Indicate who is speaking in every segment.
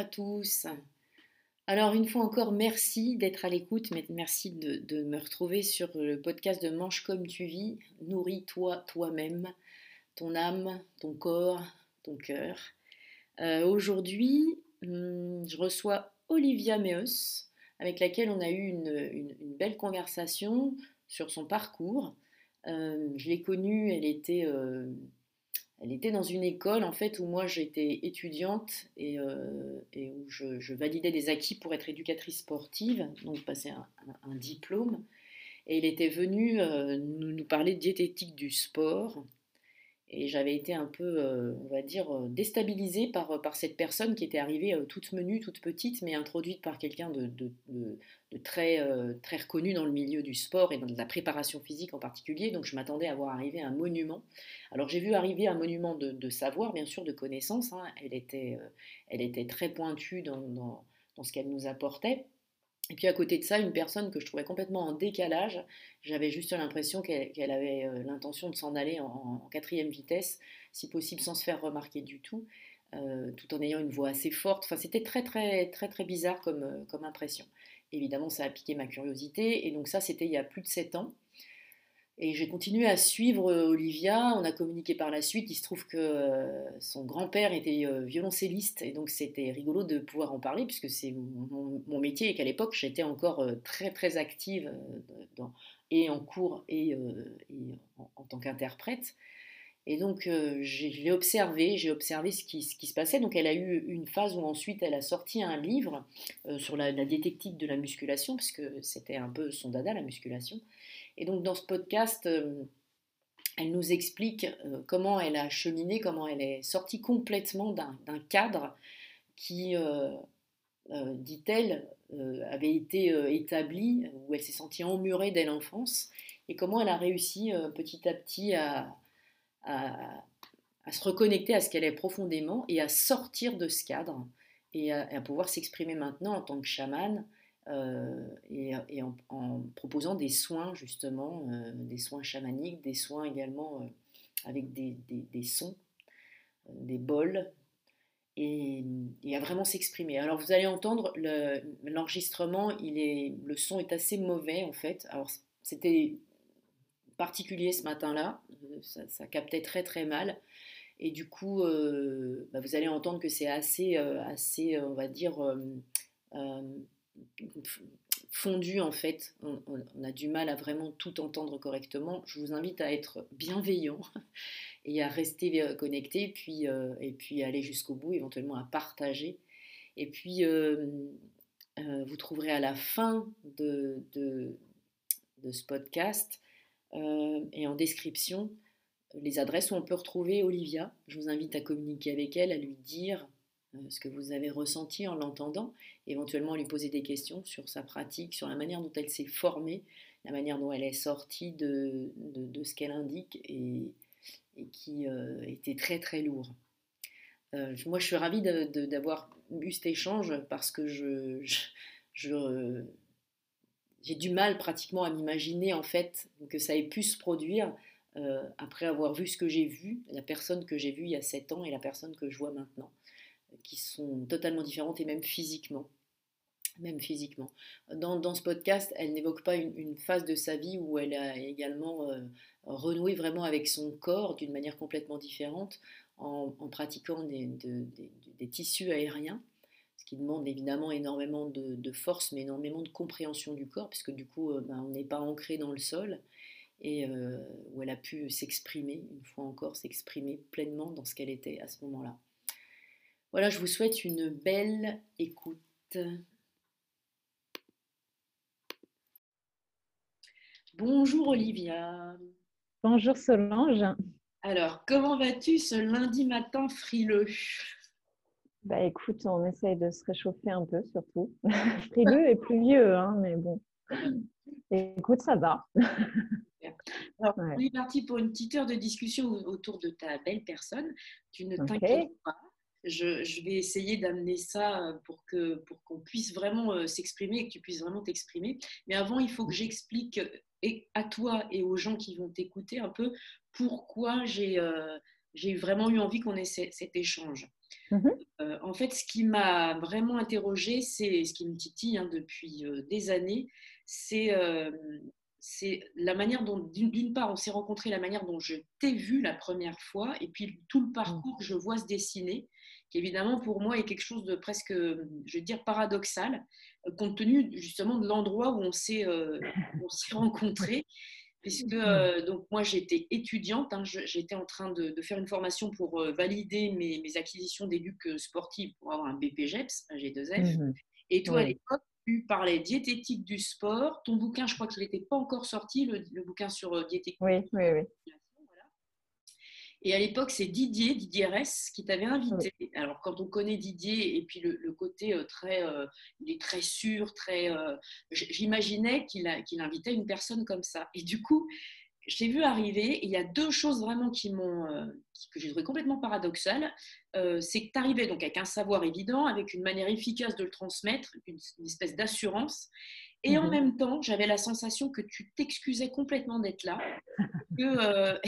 Speaker 1: À tous. Alors une fois encore, merci d'être à l'écoute, merci de, me retrouver sur le podcast de Mange comme tu vis, nourris-toi toi-même, ton âme, ton corps, ton cœur. Euh, aujourd'hui, hmm, je reçois Olivia Meus, avec laquelle on a eu une, belle conversation sur son parcours. Euh, je l'ai connue, elle était... Euh, elle était dans une école en fait où moi j'étais étudiante et, euh, où je, validais des acquis pour être éducatrice sportive, donc passer un, diplôme. Et il était venu euh, nous, parler de diététique du sport. Et j'avais été un peu, euh, on va dire, euh, déstabilisée par, euh, par cette personne qui était arrivée toute menue, toute petite, mais introduite par quelqu'un de, de, très, très reconnu dans le milieu du sport et dans la préparation physique en particulier. Donc je m'attendais à voir arriver un monument. Alors j'ai vu arriver un monument de, savoir, bien sûr, de connaissances. Hein. Elle, était, elle était très pointue dans, dans, dans ce qu'elle nous apportait. Et puis à côté de ça, une personne que je trouvais complètement en décalage. J'avais juste l'impression qu'elle avait euh, l'intention de s'en aller en, quatrième vitesse, si possible sans se faire remarquer du tout, euh, tout en ayant une voix assez forte. C'était très très très bizarre comme, euh, comme impression. Évidemment, ça a piqué ma curiosité. Et donc ça, c'était il y a plus de sept ans. Et j'ai continué à suivre euh, Olivia. On a communiqué par la suite. Il se trouve que euh, son grand-père était euh, violoncelliste et donc c'était rigolo de pouvoir en parler puisque c'est mon, métier et qu'à l'époque j'étais encore très très active et en cours et, en, tant qu'interprète. Et donc je l'ai observé, j'ai observé ce qui, ce qui, se passait. Donc elle a eu une phase où ensuite elle a sorti un livre sur la, la, diététique de la musculation, puisque c'était un peu son dada la musculation. Et donc dans ce podcast, euh, elle nous explique euh, comment elle a cheminé, comment elle est sortie complètement d'un cadre qui, euh, dit-elle, avait été établi, où elle s'est sentie emmurée dès l'enfance, et comment elle a réussi petit à petit à, à, se reconnecter à ce qu'elle est profondément et à sortir de ce cadre et à pouvoir s'exprimer maintenant en tant que chamane euh, et, en, proposant des soins justement, euh, des soins chamaniques, des soins également euh, avec des, des, sons, des bols, et, et, à vraiment s'exprimer. Alors vous allez entendre l'enregistrement, est, le son est assez mauvais en fait. Alors c'était particulier ce matin-là, ça, captait très très mal. Et du coup, bah, vous allez entendre que c'est assez, assez, on va dire, fondu en fait, on, a du mal à vraiment tout entendre correctement. Je vous invite à être bienveillant et à rester euh, connecté, puis, euh, et puis aller jusqu'au bout, éventuellement à partager. Et puis, euh, vous trouverez à la fin de, de, ce podcast et en description les adresses où on peut retrouver Olivia. Je vous invite à communiquer avec elle, à lui dire ce que vous avez ressenti en l'entendant, éventuellement lui poser des questions sur sa pratique, sur la manière dont elle s'est formée, la manière dont elle est sortie de, ce qu'elle indique et, qui euh, était très très lourd. Euh, moi, je suis ravie d'avoir eu cet échange parce que je, j'ai du mal pratiquement à m'imaginer en fait que ça ait pu se produire après avoir vu ce que j'ai vu, la personne que j'ai vue il y a 7 ans et la personne que je vois maintenant qui sont totalement différentes et même physiquement. même physiquement. Dans, ce podcast, elle n'évoque pas une, phase de sa vie où elle a également renoué vraiment avec son corps d'une manière complètement différente en, pratiquant des, tissus aériens, ce qui demande évidemment énormément de, force, mais énormément de compréhension du corps, puisque du coup, ben, on n'est pas ancré dans le sol et euh, où elle a pu s'exprimer, une fois encore, s'exprimer pleinement dans ce qu'elle était à ce moment-là. Voilà, je vous souhaite une belle écoute. Bonjour Olivia.
Speaker 2: Bonjour Solange.
Speaker 1: Alors, comment vas-tu ce lundi matin frileux?
Speaker 2: Bah écoute, on essaye de se réchauffer un peu surtout. frileux et pluvieux, hein, mais bon. Écoute, ça va.
Speaker 1: Alors, on est parti pour une petite heure de discussion autour de ta belle personne. Tu ne t'inquiètes pas. Je, vais essayer d'amener ça euh, pour que pour qu'on puisse vraiment euh, s'exprimer et que tu puisses vraiment t'exprimer. Mais avant, il faut que j'explique euh, à toi et aux gens qui vont t'écouter un peu pourquoi j'ai j'ai vraiment eu envie qu'on ait cet échange. Mhm. en fait, ce qui m'a vraiment interrogée, c'est ce qui me titille hein, depuis des années, c'est c'est la manière dont, d'une part, on s'est rencontrés, la manière dont je t'ai vu la première fois, et puis tout le mmh. parcours que je vois se dessiner, qui évidemment pour moi est quelque chose de presque, je veux dire, paradoxal, euh, compte tenu justement de l'endroit où on s'est, euh, rencontrés. Puisque euh, donc moi j'étais étudiante, hein, j'étais en train de, faire une formation pour valider mes, acquisitions d'éduc sportives pour avoir un BPGEPS, un G2F. Mmh et toi à l'époque, tu parlais diététique du sport. Ton bouquin, je crois qu'il n'était pas encore sorti, le, bouquin sur euh, diététique.
Speaker 2: Oui, oui, oui.
Speaker 1: Et à l'époque, c'est Didier, Didier S, qui t'avait invité. Alors, quand on connaît Didier et puis le, côté euh, très, euh, il est très sûr, très, j'imaginais qu'il qu'il invitait une personne comme ça. Et du coup, je t'ai vu arriver et il y a deux choses vraiment qui m'ont, euh, que j'ai trouvé complètement paradoxales. Euh, c'est que tu arrivais donc avec un savoir évident, avec une manière efficace de le transmettre, une, espèce d'assurance. Et en mhm. même temps, j'avais la sensation que tu t'excusais complètement d'être là, que euh,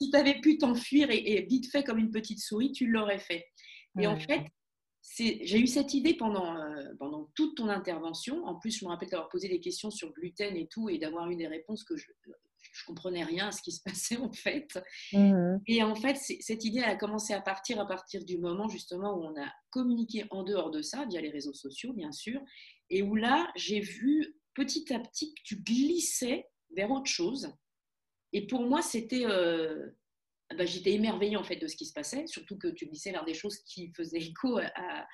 Speaker 1: si tu avais pu t'enfuir et, vite fait comme une petite souris, tu l'aurais fait. Et en fait, j'ai eu cette idée pendant, pendant toute ton intervention. En plus, je me rappelle d'avoir posé des questions sur gluten et tout, et d'avoir eu des réponses que je, je comprenais rien à ce qui se passait en fait. Mmh. Et en fait, cette idée a commencé à partir à partir du moment justement où on a communiqué en dehors de ça, via les réseaux sociaux bien sûr, et où là, j'ai vu petit à petit tu glissais vers autre chose. Et pour moi, c'était... Euh, bah, j'étais émerveillée en fait de ce qui se passait, surtout que tu glissais vers des choses qui faisaient écho à,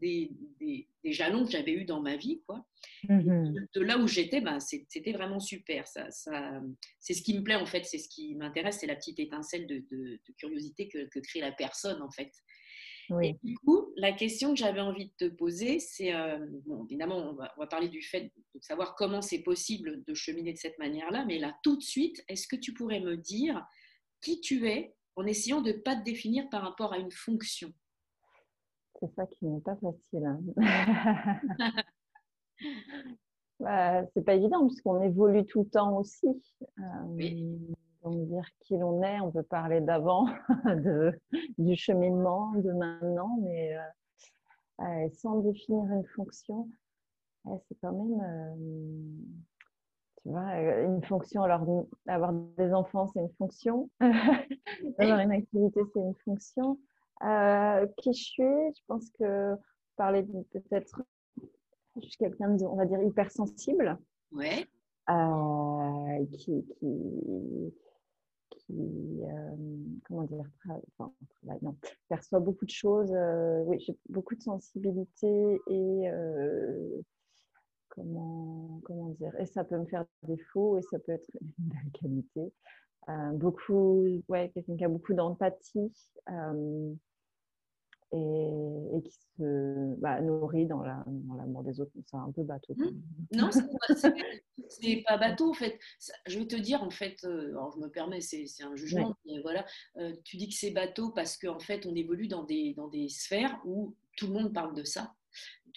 Speaker 1: des, des, jalons que j'avais eus dans ma vie. Quoi. Mmh de, là où j'étais, ben, c'était vraiment super. Ça, ça c'est ce qui me plaît en fait, c'est ce qui m'intéresse, c'est la petite étincelle de, de, curiosité que, que, crée la personne en fait. Oui. Et du coup, la question que j'avais envie de te poser, c'est, euh, bon, évidemment, on va, on va, parler du fait de savoir comment c'est possible de cheminer de cette manière-là, mais là, tout de suite, est-ce que tu pourrais me dire qui tu es en essayant de ne pas te définir par rapport à une fonction?
Speaker 2: C'est ça qui n'est pas facile. Hein. bah, c'est pas évident puisqu'on évolue tout le temps aussi. Euh, donc dire qui l'on est, on peut parler d'avant, du cheminement, de maintenant, mais euh, euh, sans définir une fonction, c'est quand même, tu vois, une fonction. Alors, avoir des enfants, c'est une fonction. avoir une activité, c'est une fonction. Euh, qui je suis, je pense que parler peut-être, je suis quelqu'un de, on va dire, hypersensible.
Speaker 1: Ouais.
Speaker 2: Euh, qui, qui, euh, comment dire, enfin, non, perçoit beaucoup de choses. oui, j'ai beaucoup de sensibilité et comment, comment dire, et ça peut me faire défaut et ça peut être une belle qualité. beaucoup, ouais, quelqu'un qui a beaucoup d'empathie et, qui se bah, nourrit dans l'amour des autres. C'est un peu bateau. Mmh.
Speaker 1: Non, c'est pas, bateau en fait. Je vais te dire en fait, euh, alors je me permets, c'est un jugement, mais voilà, euh, tu dis que c'est bateau parce qu'en fait on évolue dans des, dans des sphères où tout le monde parle de ça.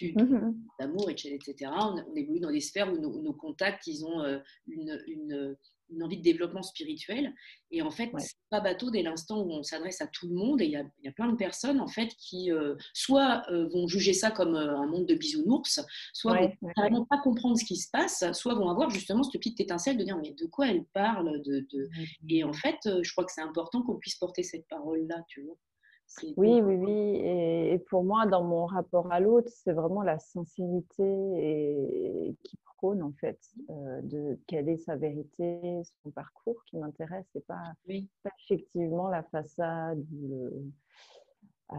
Speaker 1: Mmh d'amour, etc. On, évolue dans des sphères où nos, contacts, ils ont euh, une, une une envie de développement spirituel. Et en fait, c'est pas bateau dès l'instant où on s'adresse à tout le monde. Et il y a, y a, plein de personnes en fait qui euh, soit euh, vont juger ça comme euh, un monde de bisounours, soit vont vraiment pas comprendre ce qui se passe, soit vont avoir justement cette petite étincelle de dire mais de quoi elle parle de, de... Et en fait, je crois que c'est important qu'on puisse porter cette parole là, tu vois.
Speaker 2: Oui, oui, oui. Et, pour moi, dans mon rapport à l'autre, c'est vraiment la sincérité et, qui en fait euh, de quelle est sa vérité, son parcours qui m'intéresse et pas, pas, effectivement la façade, le, euh,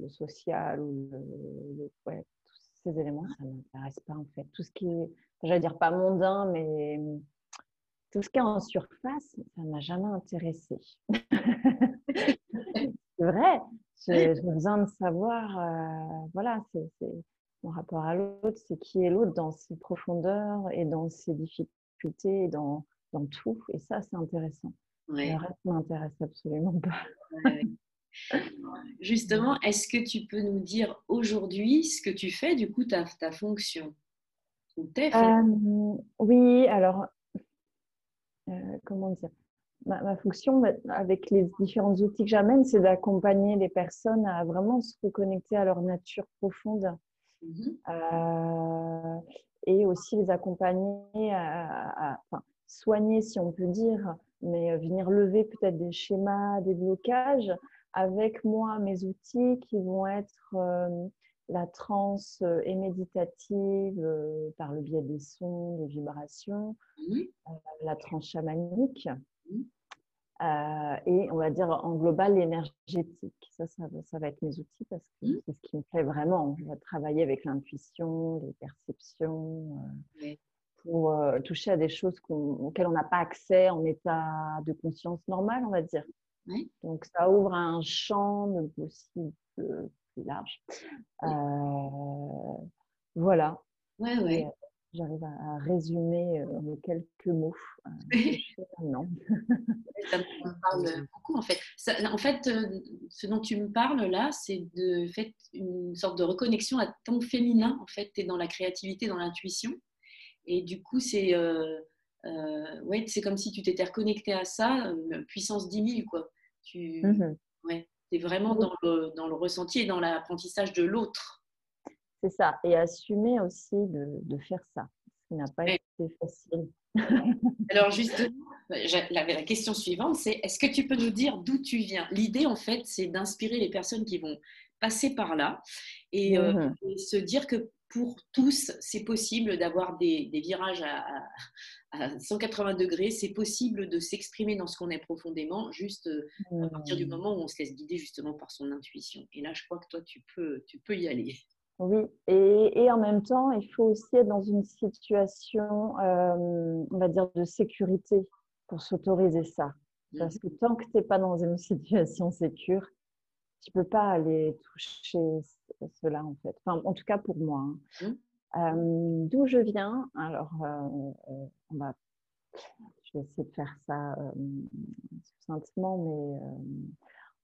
Speaker 2: le, social ou le, ouais, tous ces éléments, ça ne m'intéresse pas en fait. Tout ce qui est, j'allais dire pas mondain, mais tout ce qui est en surface, ça ne m'a jamais intéressé. c'est vrai, j'ai besoin de savoir, euh, voilà, c'est mon rapport à l'autre, c'est qui est l'autre dans ses profondeurs et dans ses difficultés et dans, dans tout. Et ça, c'est intéressant. Le reste m'intéresse absolument pas.
Speaker 1: Justement, est-ce que tu peux nous dire aujourd'hui ce que tu fais, du coup, ta, ta fonction?
Speaker 2: Ou euh, Oui, alors, comment dire ma, ma, fonction avec les différents outils que j'amène, c'est d'accompagner les personnes à vraiment se reconnecter à leur nature profonde Mmh euh, et aussi les accompagner à, soigner, si on peut dire, mais venir lever peut-être des schémas, des blocages avec moi, mes outils qui vont être euh, la transe et méditative euh, par le biais des sons, des vibrations, mmh la transe chamanique. Mmh euh, et on va dire en global l'énergétique. Ça, ça, va être mes outils parce que mmh. c'est ce qui me plaît vraiment. On va travailler avec l'intuition, les perceptions, euh, pour euh, toucher à des choses auxquelles on n'a pas accès en état de conscience normal, on va dire. Donc ça ouvre un champ de possibles plus large. voilà.
Speaker 1: Ouais, ouais
Speaker 2: j'arrive à, résumer euh, en quelques mots.
Speaker 1: non. ça me parle beaucoup en fait. en fait, euh, ce dont tu me parles là, c'est de fait une sorte de reconnexion à ton féminin. En fait, tu es dans la créativité, dans l'intuition. Et du coup, c'est euh, ouais, c'est comme si tu t'étais reconnecté à ça, puissance 10 000. Quoi. Tu mmh ouais, es vraiment dans le, dans le ressenti et dans l'apprentissage de l'autre.
Speaker 2: C'est ça. Et assumer aussi de, faire ça. Ce qui n'a pas été facile.
Speaker 1: Alors justement, la, la question suivante, c'est est-ce que tu peux nous dire d'où tu viens? L'idée, en fait, c'est d'inspirer les personnes qui vont passer par là et, euh, mmh se dire que pour tous, c'est possible d'avoir des, virages à, 180 degrés, c'est possible de s'exprimer dans ce qu'on est profondément, juste euh, à partir du moment où on se laisse guider justement par son intuition. Et là, je crois que toi, tu peux, tu peux y aller.
Speaker 2: Oui, et, en même temps, il faut aussi être dans une situation, euh, on va dire, de sécurité pour s'autoriser ça. Parce que tant que tu n'es pas dans une situation sécure, tu ne peux pas aller toucher cela, en fait. Enfin, en tout cas pour moi. Hein. Mmh. Euh, d'où je viens, alors, euh, on va, je vais essayer de faire ça succinctement, mais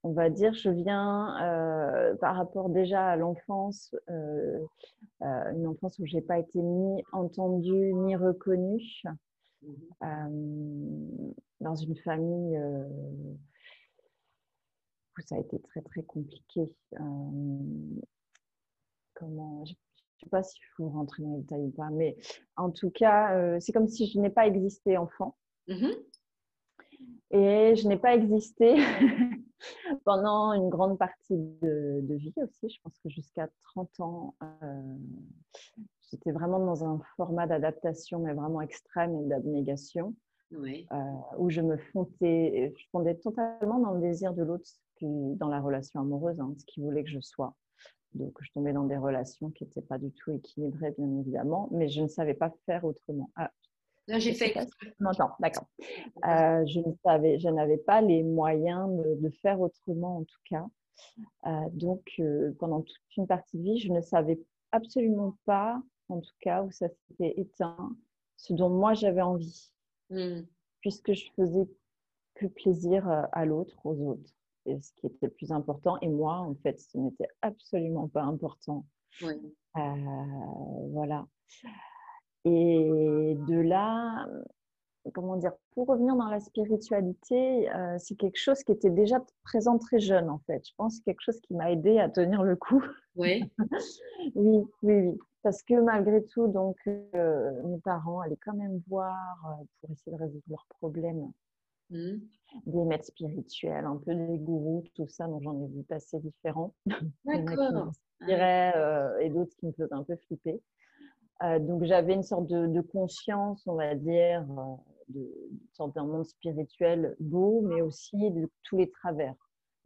Speaker 2: on va dire, je viens euh, par rapport déjà à l'enfance, euh, euh, une enfance où je n'ai pas été ni entendue ni reconnue, mmh dans une famille ça a été très très compliqué. comment, je ne sais pas s'il faut rentrer dans les détails ou pas, mais en tout cas, c'est comme si je n'ai pas existé enfant. Mmh Et je n'ai pas existé pendant une grande partie de, vie aussi. Je pense que jusqu'à 30 ans, euh, j'étais vraiment dans un format d'adaptation, mais vraiment extrême et d'abnégation, euh, où je me fondais, je fondais totalement dans le désir de l'autre, dans la relation amoureuse, hein, ce qu'il voulait que je sois. Donc, je tombais dans des relations qui n'étaient pas du tout équilibrées, bien évidemment, mais je ne savais pas faire autrement. Ah,
Speaker 1: Là, j'ai fait.
Speaker 2: d'accord. Euh, je ne savais, je n'avais pas les moyens de, faire autrement en tout cas. Euh, donc, euh, pendant toute une partie de vie, je ne savais absolument pas, en tout cas, où ça s'était éteint, ce dont moi j'avais envie, mmh. puisque je faisais que plaisir à l'autre, aux autres, et ce qui était le plus important. Et moi, en fait, ce n'était absolument pas important. voilà. Et de là, comment dire, pour revenir dans la spiritualité, euh, c'est quelque chose qui était déjà présent très jeune en fait. Je pense que c'est quelque chose qui m'a aidé à tenir le coup.
Speaker 1: Oui.
Speaker 2: oui, oui, oui. Parce que malgré tout, donc, euh, mes parents allaient quand même voir euh, pour essayer de résoudre leurs problèmes. Mmh. Des maîtres spirituels, un peu des gourous, tout ça, donc j'en ai vu passer différents.
Speaker 1: D'accord.
Speaker 2: et d'autres qui me faisaient un peu flipper. donc j'avais une sorte de, conscience, on va dire, de, sorte d'un monde spirituel beau, mais aussi de tous les travers.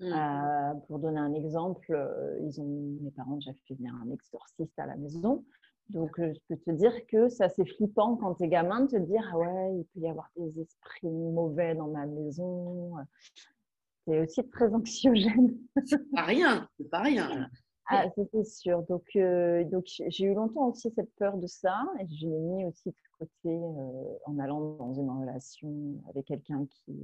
Speaker 2: Mmh. Euh, pour donner un exemple, euh, ils ont, mes parents ont déjà fait venir un exorciste à la maison. Donc, euh, je peux te dire que ça c'est flippant quand tu es gamin de te dire Ah ouais, il peut y avoir des esprits mauvais dans ma maison. C'est aussi très anxiogène.
Speaker 1: C'est pas rien, c'est pas rien.
Speaker 2: Ah, c'est sûr. Donc, donc j'ai eu longtemps aussi cette peur de ça et je l'ai mis aussi de côté en allant dans une relation avec quelqu'un qui,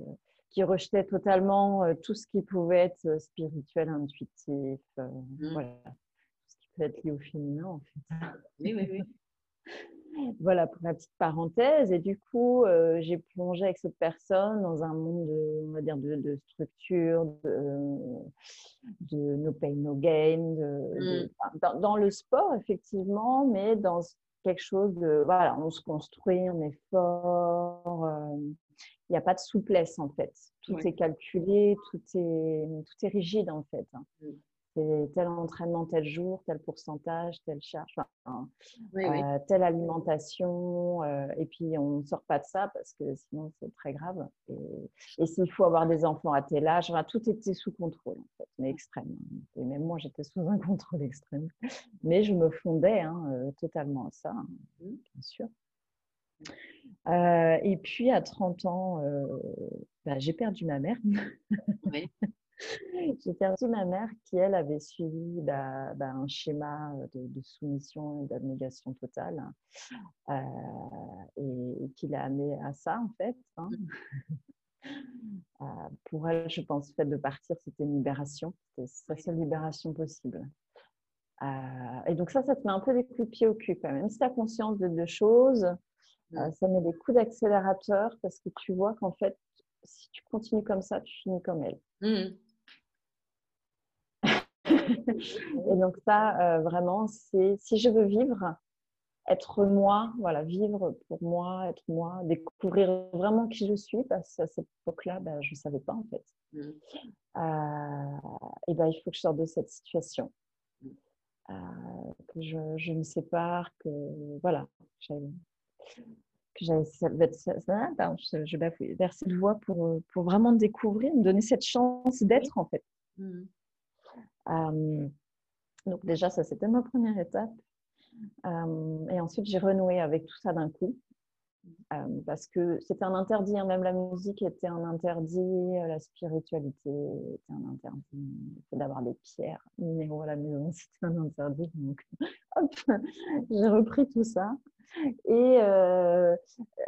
Speaker 2: qui rejetait totalement euh, tout ce qui pouvait être euh, spirituel, intuitif, euh, mmh. voilà, peut être lié au féminin en fait.
Speaker 1: Oui, oui, oui.
Speaker 2: voilà pour la petite parenthèse. Et du coup, j'ai plongé avec cette personne dans un monde, de, on va dire, de, de structure, de, de, no pain, no gain, mmh. dans, dans, le sport, effectivement, mais dans quelque chose de, voilà, on se construit, on est fort il n'y a pas de souplesse en fait. Tout est calculé, tout est, tout est rigide en fait. C'est tel entraînement tel jour, tel pourcentage, telle charge, euh, telle alimentation. Euh, et puis on ne sort pas de ça parce que sinon c'est très grave. Et, s'il faut avoir des enfants à tel âge, tout était sous contrôle en fait, mais extrême. Et même moi j'étais sous un contrôle extrême. Mais je me fondais hein, euh, totalement à ça, hein, mmh. bien sûr. Et puis à 30 ans, bah, j'ai perdu ma mère. j'ai perdu ma mère qui, elle, avait suivi bah, bah, un schéma de, soumission et d'abnégation totale euh, et, qui l'a amené à ça, en fait. Hein. pour elle, je pense, le fait de partir, c'était une libération. C'était sa seule libération possible. et donc ça, ça te met un peu des coups de pied au cul quand même. Même si tu as conscience de deux choses, euh, ça met des coups d'accélérateur parce que tu vois qu'en fait, si tu continues comme ça, tu finis comme elle. Mmh. Et donc ça, euh, vraiment, c'est si je veux vivre, être moi, voilà, vivre pour moi, être moi, découvrir vraiment qui je suis, parce qu'à cette époque-là, ben, je ne savais pas en fait. Mmh. Euh, et ben, il faut que je sorte de cette situation. Mmh. que je, je, me sépare, que voilà, que j'avais je bafouille, vers cette voie pour, euh, pour vraiment découvrir, me donner cette chance d'être en fait. Mmh. Donc déjà, ça c'était ma première étape. et ensuite, j'ai renoué avec tout ça d'un coup. parce que c'était un interdit, hein, même la musique était un interdit, euh, la spiritualité était un interdit, d'avoir des pierres minéraux à la maison, c'était un interdit. Donc, hop, j'ai repris tout ça. Et euh,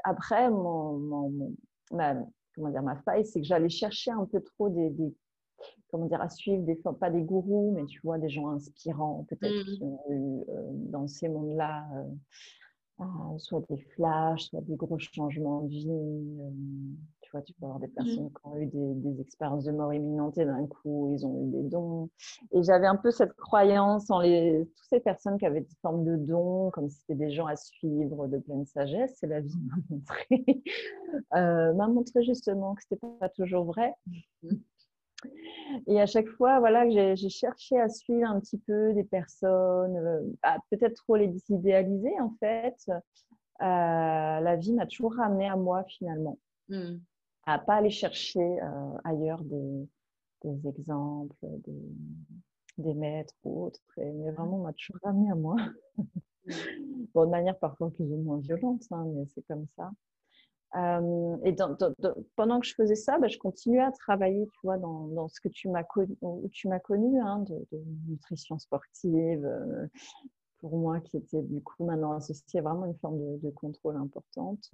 Speaker 2: après, mon, ma, comment dire, ma faille, c'est que j'allais chercher un peu trop des, comment dire, à suivre, des, pas des gourous, mais tu vois, des gens inspirants, peut-être, mmh. qui ont eu euh, dans ces mondes-là euh, ah, soit des flashs, soit des gros changements de vie. Euh, tu vois, tu peux avoir des mmh personnes qui ont eu des, expériences de mort imminente et d'un coup, ils ont eu des dons. Et j'avais un peu cette croyance en les, toutes ces personnes qui avaient des formes de dons, comme si c'était des gens à suivre de pleine sagesse. Et la vie m'a montré, euh, m'a montré justement que ce n'était pas toujours vrai. Mmh. Et à chaque fois, voilà, j'ai cherché à suivre un petit peu des personnes, euh, peut-être trop les idéaliser en fait. Euh, la vie m'a toujours ramené à moi finalement, mmh. à pas aller chercher euh, ailleurs des, des exemples, des, des, maîtres ou autres, mais vraiment m'a toujours ramené à moi. Mmh. bon, de manière parfois plus ou moins violente, hein, mais c'est comme ça et pendant que je faisais ça, bah, je continuais à travailler, tu vois, dans, ce que tu m'as connu, tu m'as connu, hein, de, nutrition sportive, euh, pour moi, qui était du coup maintenant associée à vraiment une forme de, contrôle importante.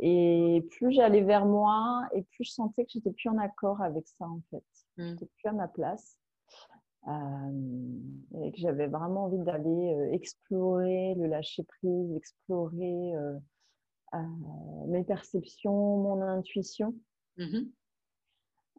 Speaker 2: Et plus j'allais vers moi, et plus je sentais que j'étais plus en accord avec ça, en fait. Mmh. J'étais plus à ma place. et que j'avais vraiment envie d'aller euh, explorer le lâcher prise, explorer mes perceptions, mon intuition. Mmh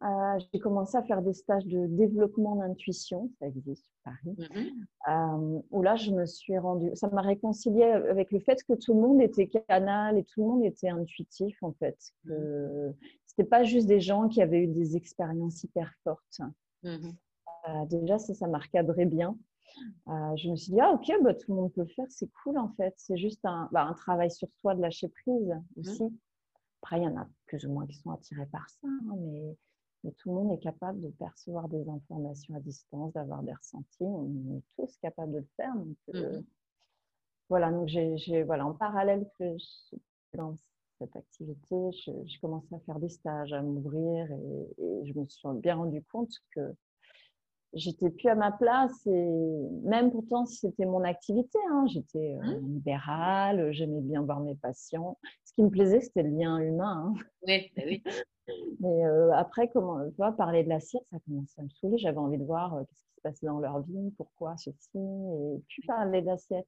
Speaker 2: euh, j'ai commencé à faire des stages de développement d'intuition, ça existe sur Paris, mmh euh, où là, je me suis rendue, ça m'a réconcilié avec le fait que tout le monde était canal et tout le monde était intuitif, en fait. Que mmh c'était pas juste des gens qui avaient eu des expériences hyper fortes. Euh, déjà, ça, ça m'a recadré bien. Je me suis dit, ah ok, bah, tout le monde peut le faire, c'est cool en fait. C'est juste un, bah, un, travail sur soi de lâcher prise aussi. Après, il y en a plus ou moins qui sont attirés par ça, hein, mais mais tout le monde est capable de percevoir des informations à distance, d'avoir des ressentis. On est tous capables de le faire. Donc, euh, mmh voilà, donc j'ai, voilà, en parallèle que je, dans cette activité, j'ai commencé à faire des stages, à m'ouvrir et, je me suis bien rendu compte que j'étais plus à ma place et même pourtant si c'était mon activité, hein, j'étais euh, mmh. libérale, j'aimais bien voir mes patients. Ce qui me plaisait, c'était le lien humain. Hein.
Speaker 1: Oui, bah oui.
Speaker 2: Mais euh, après, comment, tu vois, parler de la cire, ça commençait à me saouler. J'avais envie de voir euh, ce qui se passait dans leur vie, pourquoi ceci, et puis parler d'assiette.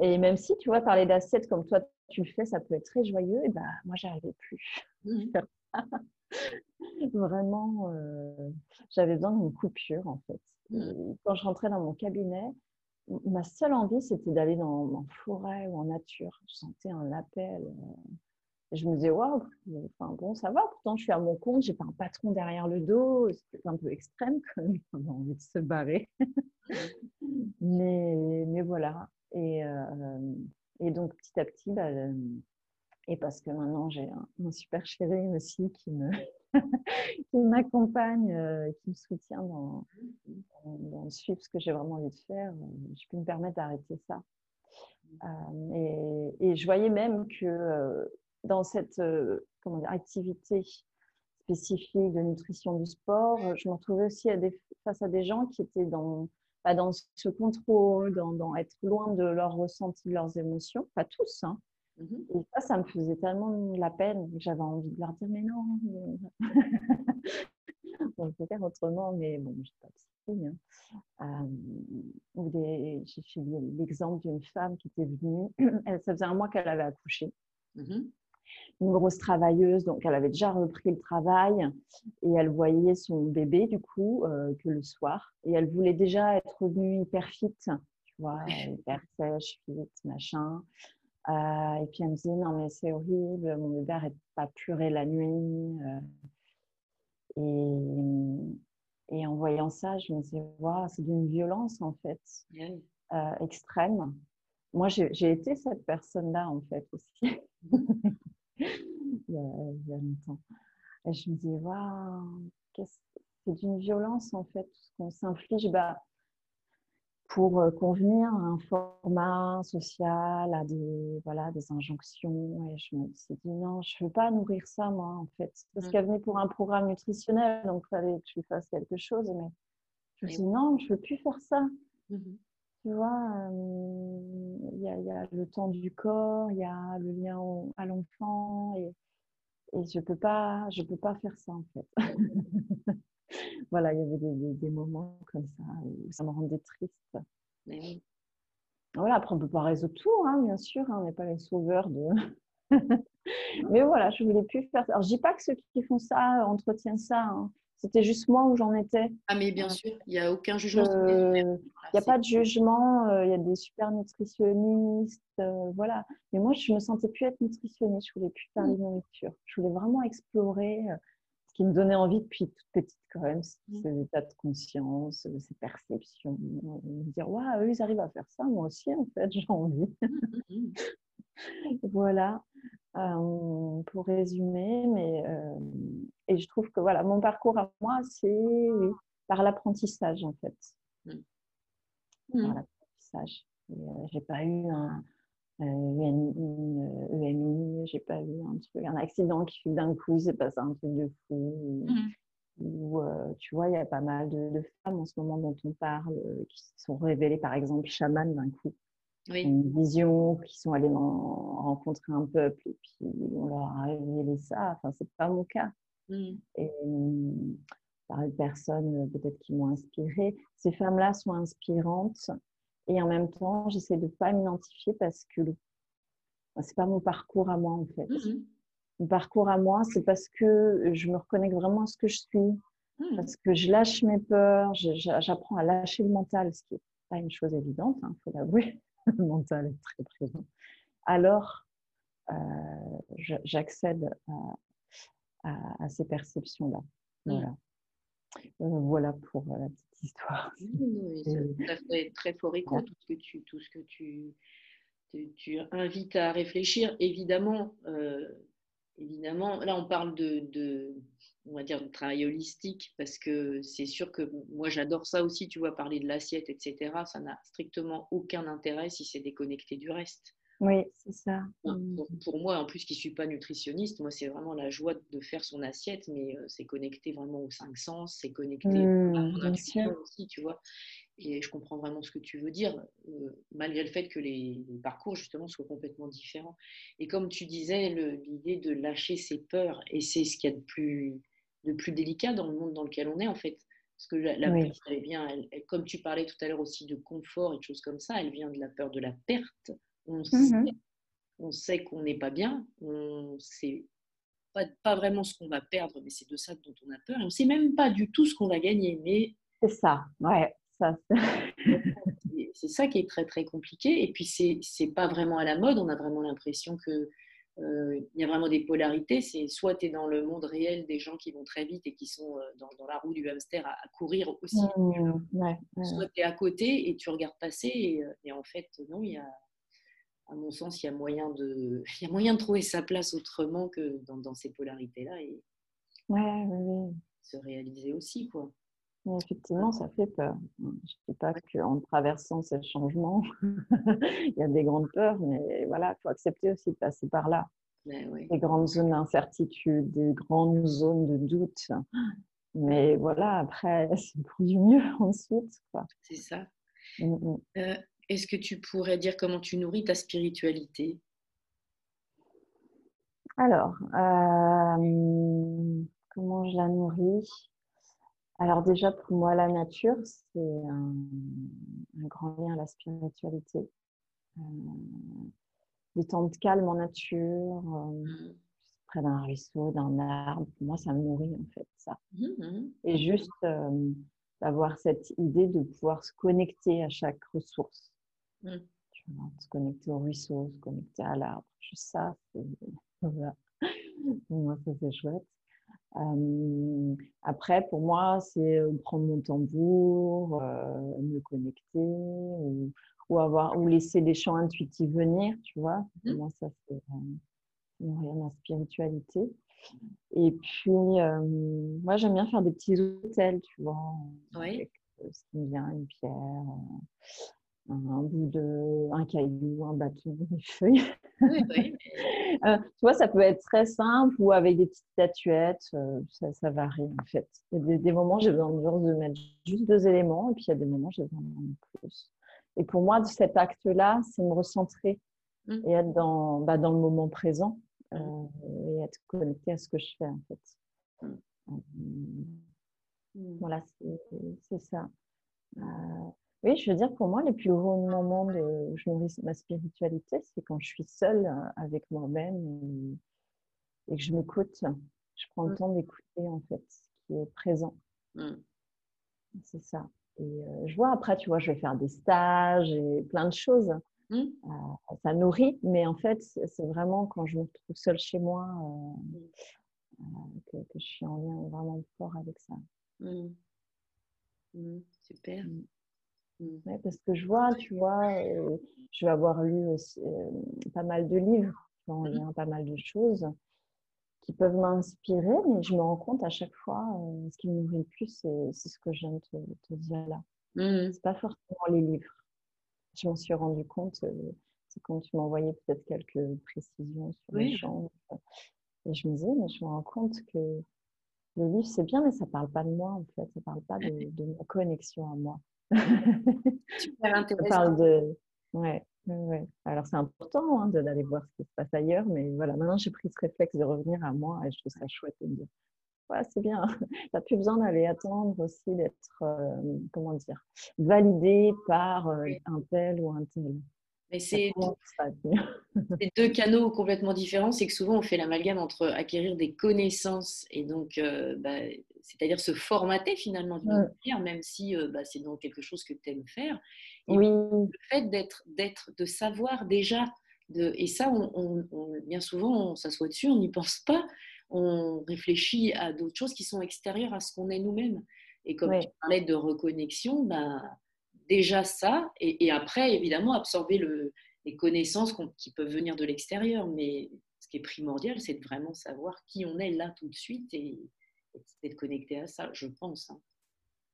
Speaker 2: Et même si, tu vois, parler d'assiette comme toi, tu le fais, ça peut être très joyeux, et ben moi, j'arrivais plus. Mmh. Vraiment, euh, j'avais besoin d'une coupure, en fait. Mmh. Quand je rentrais dans mon cabinet, ma seule envie, c'était d'aller dans, en forêt ou en nature. Je sentais un appel je me disais, waouh, enfin, bon, ça va, pourtant je suis à mon compte, j'ai pas un patron derrière le dos, c'est un peu extrême quand même, on a envie de se barrer. mais, mais voilà. Et, euh, et donc petit à petit, bah, euh, et parce que maintenant j'ai un, super chéri aussi qui me qui m'accompagne, euh, qui me soutient dans, dans, suivre ce que j'ai vraiment envie de faire, je peux me permettre d'arrêter ça. et, et, je voyais même que dans cette euh, comment dire, activité spécifique de nutrition du sport, je me retrouvais aussi face à des gens qui étaient dans, dans ce contrôle, dans, dans, être loin de leurs ressentis, de leurs émotions, pas tous. Hein. Mmh Et ça, ça me faisait tellement la peine que j'avais envie de leur dire, mais non, on peut faire autrement, mais bon, je pas psy. Hein. Euh, j'ai fait l'exemple d'une femme qui était venue, elle, ça faisait un mois qu'elle avait accouché. Mmh une grosse travailleuse, donc elle avait déjà repris le travail et elle voyait son bébé du coup euh, que le soir et elle voulait déjà être revenue hyper fit, tu vois, hyper sèche, fit, machin. Euh, et puis elle me disait non mais c'est horrible, mon bébé n'arrête pas pleurer la nuit. Euh. et, et, en voyant ça, je me disais waouh, c'est d'une violence en fait extrême. Moi, j'ai été cette personne-là en fait aussi. il, y a, longtemps. Et je me dis, waouh, c'est d'une violence en fait, tout ce qu'on s'inflige bah, pour euh, convenir à un format social, à des, voilà, des injonctions. Et je me suis dit, non, je ne veux pas nourrir ça, moi, en fait. Parce mmh. qu'elle venait pour un programme nutritionnel, donc il fallait que je fasse quelque chose. Mais je me suis dit, non, je ne veux plus faire ça. Mmh tu vois, il y, y, a le temps du corps, il y a le lien à l'enfant et, et, je ne peux, pas, je peux pas faire ça en fait. voilà, il y avait des, des, moments comme ça où ça me rendait triste. Mais Voilà, après on ne peut pas résoudre tout, hein, bien sûr, hein, on n'est pas les sauveurs de... Mais voilà, je ne voulais plus faire ça. Alors je dis pas que ceux qui font ça entretiennent ça. Hein. C'était juste moi où j'en étais.
Speaker 1: Ah, mais bien sûr, il n'y a aucun jugement.
Speaker 2: Il n'y a pas de jugement, euh, il y a des super nutritionnistes, euh, voilà. Mais moi, je ne me sentais plus être nutritionniste, je voulais plus faire mmh. les nourritures. Je voulais vraiment explorer euh, qui me donnait envie depuis toute petite, quand même, mmh. ces états de conscience, ces perceptions. Me dire, waouh, eux, ils arrivent à faire ça, moi aussi, en fait, j'ai envie. Mmh, voilà. Euh, pour résumer, mais euh, et je trouve que voilà, mon parcours à moi, c'est oui, par l'apprentissage en fait. Mmh. Par l'apprentissage. Euh, j'ai pas eu un, une, une, EMI, j'ai pas eu un truc, un accident qui fait d'un coup, c'est pas ça un truc de fou. Ou, mmh. tu vois, il y a pas mal de, de, femmes en ce moment dont on parle qui sont révélées, par exemple, chamanes d'un coup une vision, qui sont allés rencontrer un peuple et puis on leur a révélé ça. Enfin, c'est pas mon cas. Mmh. Et mmh, par une personne peut-être qui m'ont inspirée. Ces femmes-là sont inspirantes et en même temps, j'essaie de ne pas m'identifier parce que c'est pas mon parcours à moi en fait. Mmh mon parcours à moi, c'est parce que je me reconnecte vraiment à ce que je suis, mmh. parce que je lâche mes peurs, j'apprends à lâcher le mental, ce qui n'est pas une chose évidente, il hein, faut l'avouer. le mental est très présent. Alors, euh, j'accède à, ces perceptions-là. Mmh. Voilà. Euh, voilà pour la petite histoire.
Speaker 1: c'est très fort écho, tout ce que tu, tout ce que tu, tu, invites à réfléchir. Évidemment, euh, évidemment, là on parle de, on va dire, de travail holistique parce que c'est sûr que moi j'adore ça aussi, tu vois, parler de l'assiette, etc. Ça n'a strictement aucun intérêt si c'est déconnecté du reste.
Speaker 2: Oui, c'est ça.
Speaker 1: Mmh. Pour, moi, en plus qui ne suis pas nutritionniste, moi c'est vraiment la joie de faire son assiette, mais euh, c'est connecté vraiment aux cinq sens, c'est connecté à mon intuition aussi, tu vois. Et je comprends vraiment ce que tu veux dire, euh, malgré le fait que les, parcours, justement, soient complètement différents. Et comme tu disais, l'idée de lâcher ses peurs, et c'est ce qu'il y a de plus, de plus délicat dans le monde dans lequel on est, en fait. Parce que la, peur, elle vient, comme tu parlais tout à l'heure aussi de confort et de choses comme ça, elle vient de la peur de la perte. On, mmh sait, on sait qu'on n'est pas bien, on sait pas, pas vraiment ce qu'on va perdre, mais c'est de ça dont on a peur. Et on ne sait même pas du tout ce qu'on va gagner, mais...
Speaker 2: C'est ça, ouais
Speaker 1: c'est ça qui est très très compliqué. Et puis c'est pas vraiment à la mode. On a vraiment l'impression que euh, il y a vraiment des polarités. C'est soit tu es dans le monde réel des gens qui vont très vite et qui sont euh, dans, dans la roue du hamster à, courir aussi. Mmh, soit tu es à côté et tu regardes passer. Et, euh, et, en fait, non, il y a, à mon sens, il y a moyen de, il y a moyen de trouver sa place autrement que dans, dans ces polarités-là et
Speaker 2: ouais,
Speaker 1: se réaliser aussi. quoi
Speaker 2: effectivement, ça fait peur. Je ne dis pas qu'en traversant ces changements, il y a des grandes peurs, mais voilà, il faut accepter aussi de passer par là.
Speaker 1: Ben
Speaker 2: des grandes zones d'incertitude, des grandes zones de doute. Mais voilà, après, c'est pour du mieux ensuite.
Speaker 1: C'est ça. Mmh, mmh. Euh, est-ce que tu pourrais dire comment tu nourris ta spiritualité?
Speaker 2: Alors, euh, comment je la nourris? Alors déjà, pour moi, la nature, c'est un, grand lien à la spiritualité. Euh, des temps de calme en nature, euh, mmh. près d'un ruisseau, d'un arbre, pour moi, ça me nourrit en fait, ça. Mmh, mmh. Et juste d'avoir cette idée de pouvoir se connecter à chaque ressource. Se connecter au ruisseau, se connecter à l'arbre. Juste ça, c'est... Pour moi, ça c'est chouette après, pour moi, c'est prendre mon tambour, me connecter ou, ou, avoir, ou laisser les chants intuitifs venir, tu vois. Pour mmh. moi, ça, c'est nourrir ma spiritualité. Et puis, moi, j'aime bien faire des petits hôtels, tu vois, avec ce qui me vient, une pierre, un bout de, un caillou, un bâton, des feuilles. Oui, oui, euh, tu vois, ça peut être très simple ou avec des petites statuettes, euh, ça, ça, varie en fait. Il y a des, moments, j'ai besoin de, mettre juste deux éléments et puis il y a des moments, j'ai besoin mettre plus. Et pour moi, cet acte-là, c'est me recentrer mmh. et être dans, bah, dans le moment présent mmh. euh, et être connecté à ce que je fais en fait. Mmh. Voilà, c'est ça. Oui, je veux dire, pour moi, les plus gros moments de je nourris ma spiritualité, c'est quand je suis seule euh, avec moi-même et, que je m'écoute. Je prends le mmh. temps d'écouter, en fait, ce qui est présent. Mmh. C'est ça. Et euh, je vois après, tu vois, je vais faire des stages et plein de choses. Mmh. Euh, ça nourrit, mais en fait, c'est vraiment quand je me retrouve seule chez moi que, que, je suis en lien vraiment fort avec ça.
Speaker 1: Super.
Speaker 2: Mmh. parce que je vois, tu vois, euh, je vais avoir lu aussi, euh, pas mal de livres en mmh lien pas mal de choses qui peuvent m'inspirer, mais je me rends compte à chaque fois, euh, ce qui me nourrit le plus, c'est ce que je viens de te, dire là. Mmh. C'est pas forcément les livres. Je m'en suis rendu compte, c'est quand tu m'envoyais peut-être quelques précisions sur les gens. Et je me disais, mais je me rends compte que les livres, c'est bien, mais ça parle pas de moi, en fait. Ça parle pas de, de ma connexion à moi.
Speaker 1: Super intéressant.
Speaker 2: parle de... Ouais, ouais. Alors c'est important hein, d'aller voir ce qui se passe ailleurs, mais voilà, maintenant j'ai pris ce réflexe de revenir à moi et je trouve ça chouette de me dire, ouais, c'est bien, tu n'as plus besoin d'aller attendre aussi d'être, euh, comment dire, validé par euh, un tel ou un tel.
Speaker 1: Mais c'est deux canaux complètement différents. C'est que souvent on fait l'amalgame entre acquérir des connaissances et donc, euh, bah, c'est-à-dire se formater finalement d'une manière, même si euh, bah, c'est dans quelque chose que tu aimes faire. oui. Le fait d'être, d'être, de savoir déjà, de, et ça, on, bien souvent, on s'assoit dessus, on n'y pense pas, on réfléchit à d'autres choses qui sont extérieures à ce qu'on est nous-mêmes. Et comme tu parlais de reconnexion, bah, déjà ça, et, après, évidemment, absorber le, les connaissances qui peuvent venir de l'extérieur. Mais ce qui est primordial, c'est de vraiment savoir qui on est là tout de suite et, d'être connecté à ça, je pense. Hein.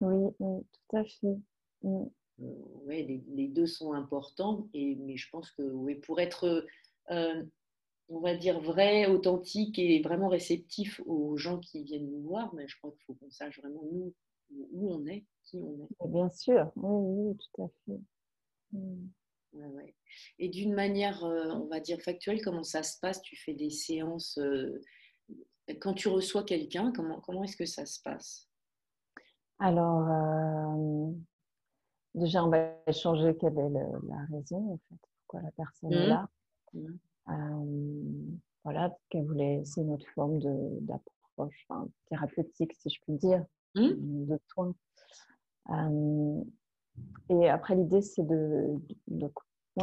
Speaker 2: Oui, tout à fait.
Speaker 1: Mm. Euh, ouais, les, deux sont importants, et, mais je pense que oui, pour être, euh, on va dire, vrai, authentique et vraiment réceptif aux gens qui viennent nous voir, mais je crois qu'il faut qu'on sache vraiment nous où on est, qui on est.
Speaker 2: Bien sûr, oui, oui tout à fait.
Speaker 1: Mm. Et d'une manière, euh, on va dire, factuelle, comment ça se passe? Tu fais des séances euh, quand tu reçois quelqu'un, comment, comment est-ce que ça se passe?
Speaker 2: Alors, euh, déjà, on va échanger quelle est la raison, en fait, pourquoi la personne est mmh. là. Mmh. voilà, qu'elle voulait, c'est notre forme d'approche thérapeutique, si je puis dire. Mmh. de soins. et après, l'idée, c'est de,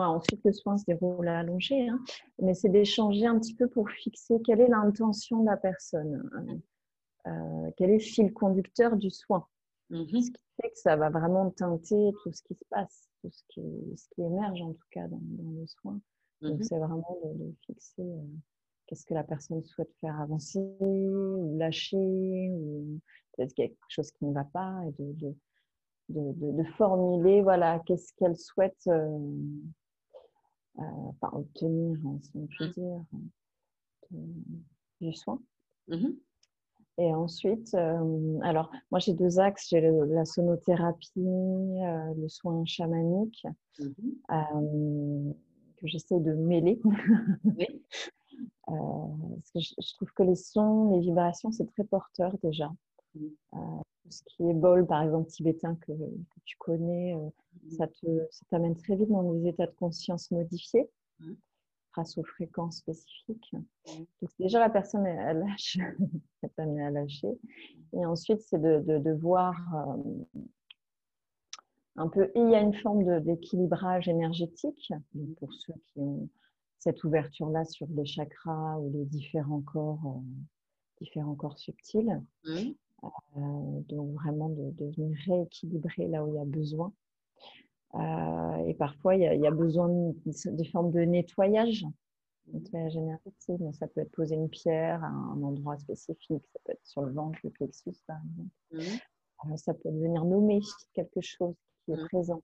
Speaker 2: ensuite, le soin se déroule à allongé, hein, mais c'est d'échanger un petit peu pour fixer quelle est l'intention de la personne, euh, euh, quel est le fil conducteur du soin. Mmh ce qui fait que ça va vraiment teinter tout ce qui se passe, tout ce qui, ce qui émerge en tout cas dans, le soin. Donc, mmh c'est vraiment de, fixer euh, qu'est-ce que la personne souhaite faire avancer ou lâcher, ou peut-être qu'il y a quelque chose qui ne va pas, et de, de, de, formuler voilà, qu'est-ce qu'elle souhaite euh, euh, obtenir, hein, si on peut mmh. dire, du soin. Mmh et ensuite, euh, alors moi j'ai deux axes, j'ai la sonothérapie, le soin chamanique, mmh que j'essaie de mêler. Oui. Parce que je, trouve que les sons, les vibrations, c'est très porteur déjà. Mmh. Euh, ce qui est bol, par exemple, tibétain que, tu connais, euh, mmh. ça t'amène très vite dans des états de conscience modifiés mmh. grâce aux fréquences spécifiques. Donc déjà, la personne, elle, lâche, elle t'amène à lâcher. Et ensuite, c'est de, de, voir un peu, il y a une forme d'équilibrage énergétique, pour ceux qui ont cette ouverture-là sur les chakras ou les différents corps, euh, différents corps subtils. Mmh. Euh, donc vraiment de, venir rééquilibrer là où il y a besoin. Euh, et parfois, il y, a, besoin de, formes de nettoyage, mmh. nettoyage énergétique. Donc, ça peut être poser une pierre à un endroit spécifique, ça peut être sur le ventre, le plexus par exemple. Mmh. ça peut venir nommer quelque chose qui est présent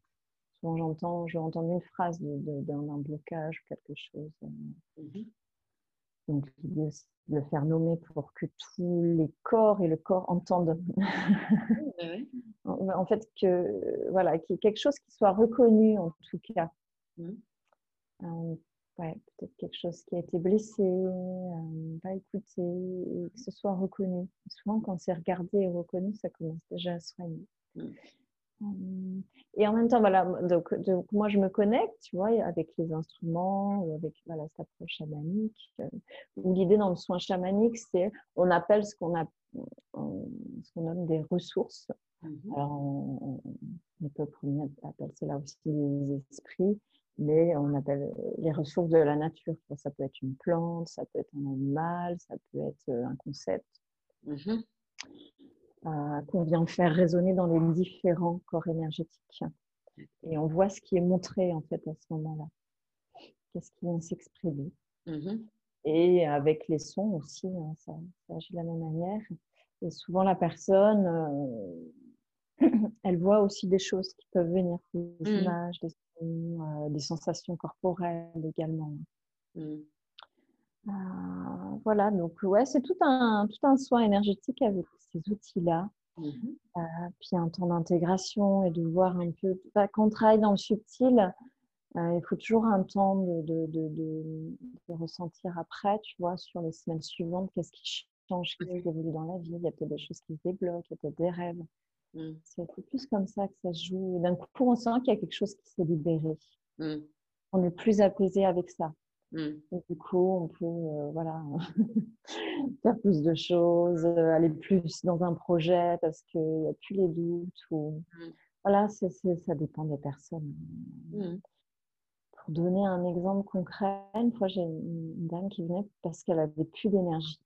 Speaker 2: j'entends, j'ai entendu une phrase d'un blocage ou quelque chose. Euh. Mmh Donc, l'idée aussi de le faire nommer pour que tous les corps et le corps entendent. en fait, que voilà, qu'il y ait quelque chose qui soit reconnu en tout cas. Mmh. Euh, ouais, peut-être quelque chose qui a été blessé, euh, pas écouté, et que ce soit reconnu. Souvent, quand c'est regardé et reconnu, ça commence déjà à soigner. Mmh. Et en même temps, voilà, donc, donc, moi je me connecte, tu vois, avec les instruments ou avec voilà, cette approche chamanique. Euh, où l'idée dans le soin chamanique, c'est on appelle ce qu'on a, ce qu'on nomme des ressources. Mmh Alors, on, on peut appeler cela aussi les esprits, mais on appelle les ressources de la nature. Ça peut être une plante, ça peut être un animal, ça peut être un concept. Mmh qu'on vient faire résonner dans les différents corps énergétiques. Et on voit ce qui est montré en fait à ce moment-là. Qu'est-ce qui vient s'exprimer. Mm-hmm. Et avec les sons aussi, hein, ça, agit de la même manière. Et souvent la personne, euh, elle voit aussi des choses qui peuvent venir, des mm. images, des, sons, euh, des sensations corporelles également. Mm. Ah, voilà, donc ouais, c'est tout un, tout un soin énergétique avec ces outils-là. Mmh euh, puis un temps d'intégration et de voir un peu. Bah, quand on travaille dans le subtil, euh, il faut toujours un temps de, de, de, ressentir après, tu vois, sur les semaines suivantes, qu'est-ce qui change, qu'est-ce qui évolue dans la vie. Il y a peut-être des choses qui se débloquent, il y a peut-être des rêves. Mmh. C'est plus comme ça que ça se joue. D'un coup, on sent qu'il y a quelque chose qui s'est libéré. Mmh. on est plus apaisé avec ça. Et du coup, on peut euh, voilà, faire plus de choses, euh, aller plus dans un projet parce qu'il n'y a plus les doutes. Ou... Mmh. Voilà, ça dépend des personnes. Mmh. Pour donner un exemple concret, une fois, j'ai une dame qui venait parce qu'elle avait plus d'énergie.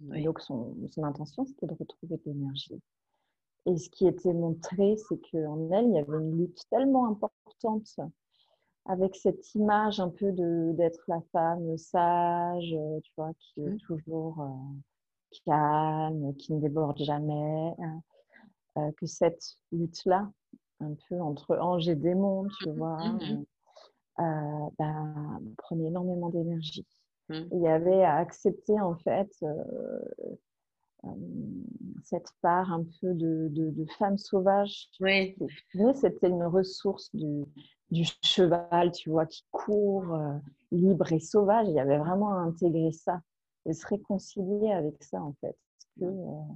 Speaker 2: donc, son, son intention, c'était de retrouver de l'énergie. Et ce qui était montré, c'est qu'en elle, il y avait une lutte tellement importante avec cette image un peu d'être la femme sage, euh, tu vois, qui est mmh. toujours euh, calme, qui ne déborde jamais, hein, euh, que cette lutte-là, un peu entre ange et démon, tu mmh vois, mmh ben, prenait énormément d'énergie. Il y avait à accepter en fait cette part un peu de, de, femme sauvage.
Speaker 1: Oui.
Speaker 2: C'était une ressource du, du, cheval, tu vois, qui court euh, libre et sauvage. Il y avait vraiment à intégrer ça et se réconcilier avec ça, en fait. que, euh,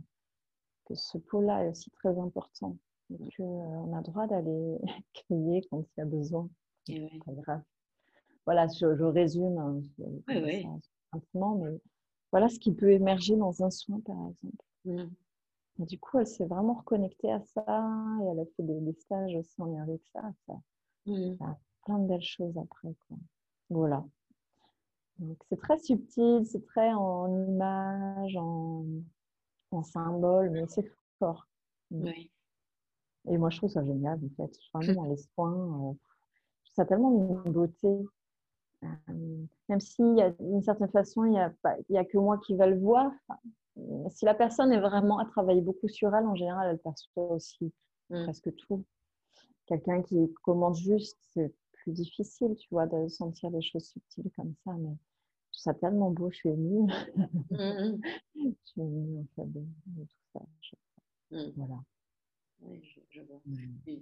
Speaker 2: que ce pot-là est aussi très important. Et qu'on euh, a droit d'aller crier quand il y a besoin. Grave. Voilà, je, résume hein,
Speaker 1: oui,
Speaker 2: mais voilà ce qui peut émerger dans un soin, par exemple. Mmh. Et du coup, elle s'est vraiment reconnectée à ça et elle a fait des, stages aussi en lien avec ça. ça, mmh. plein de belles choses après. Voilà. c'est très subtil, c'est très en image, en, en symbole, mais c'est fort.
Speaker 1: Mmh.
Speaker 2: Et moi, je trouve ça génial, en fait. Vraiment, les soins, euh, ça tellement une beauté. Euh, même a d'une certaine façon, il n'y a, a que moi qui va le voir. si la personne est vraiment à travailler beaucoup sur elle, en général, elle perçoit aussi mm. presque tout. Quelqu'un qui commence juste, c'est plus difficile, tu vois, de sentir des choses subtiles comme ça. Mais je trouve ça tellement beau, je suis émue. Mm, mm. je suis émue, en fait, de, tout ça. Voilà.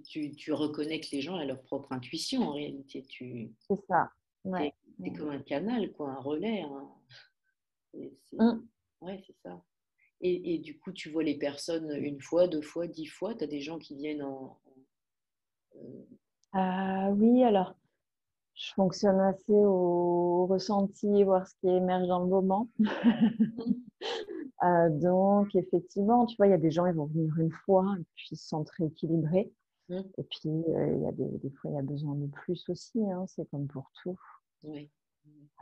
Speaker 1: tu, tu, reconnais que les gens ont leur propre intuition en réalité. Tu...
Speaker 2: C'est ça.
Speaker 1: Ouais. C'est comme un canal, quoi, un relais. Hein.
Speaker 2: Mmh.
Speaker 1: Ouais, c'est ça. Et, et, du coup, tu vois les personnes une fois, deux fois, dix fois. Tu as des gens qui viennent en.
Speaker 2: Euh ah oui, alors, je fonctionne assez au ressenti, voir ce qui émerge dans le moment. Mmh. Euh, donc, effectivement, tu vois, il y a des gens, ils vont venir une fois et puis se sentent rééquilibrés. Mmh. Et puis, euh, il y a des, des, fois, il y a besoin de plus aussi. Hein, c'est comme pour tout.
Speaker 1: Oui.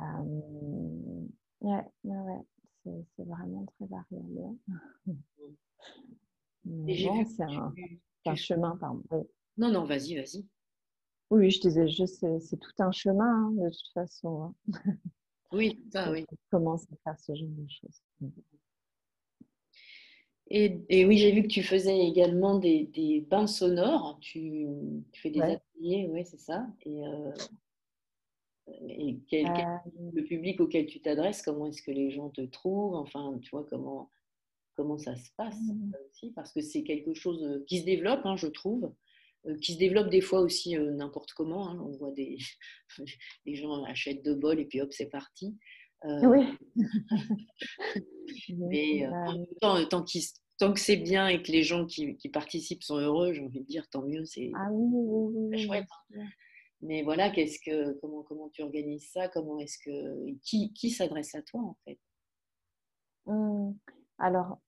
Speaker 2: Euh, ouais, ouais, c'est vraiment très variable. c'est un, un, chemin, pardon.
Speaker 1: Non, non, vas-y, vas-y.
Speaker 2: Oui, je disais juste, c'est tout un chemin, hein, de toute façon.
Speaker 1: Hein. Oui, ça, oui.
Speaker 2: Comment à faire ce genre de choses.
Speaker 1: Et, et, oui, j'ai vu que tu faisais également des, des bains sonores. Tu, tu fais des ateliers, oui, c'est ça. Et euh, et quel, euh, le public auquel tu t'adresses, comment est-ce que les gens te trouvent? Enfin, tu vois, comment, comment ça se passe mmh. aussi? Parce que c'est quelque chose euh, qui se développe, hein, je trouve, qui se développe des fois aussi n'importe comment. Hein. On voit des les gens achètent deux bols et puis hop, c'est parti.
Speaker 2: oui.
Speaker 1: mais tant, tant, tant, que c'est bien et que les gens qui, qui participent sont heureux, j'ai envie de dire tant mieux. C'est
Speaker 2: ah oui, oui,
Speaker 1: chouette. Hein. Mais voilà, qu'est-ce que, comment, comment tu organises ça Comment est-ce que, qui, qui s'adresse à toi en fait?
Speaker 2: Mmh. Alors,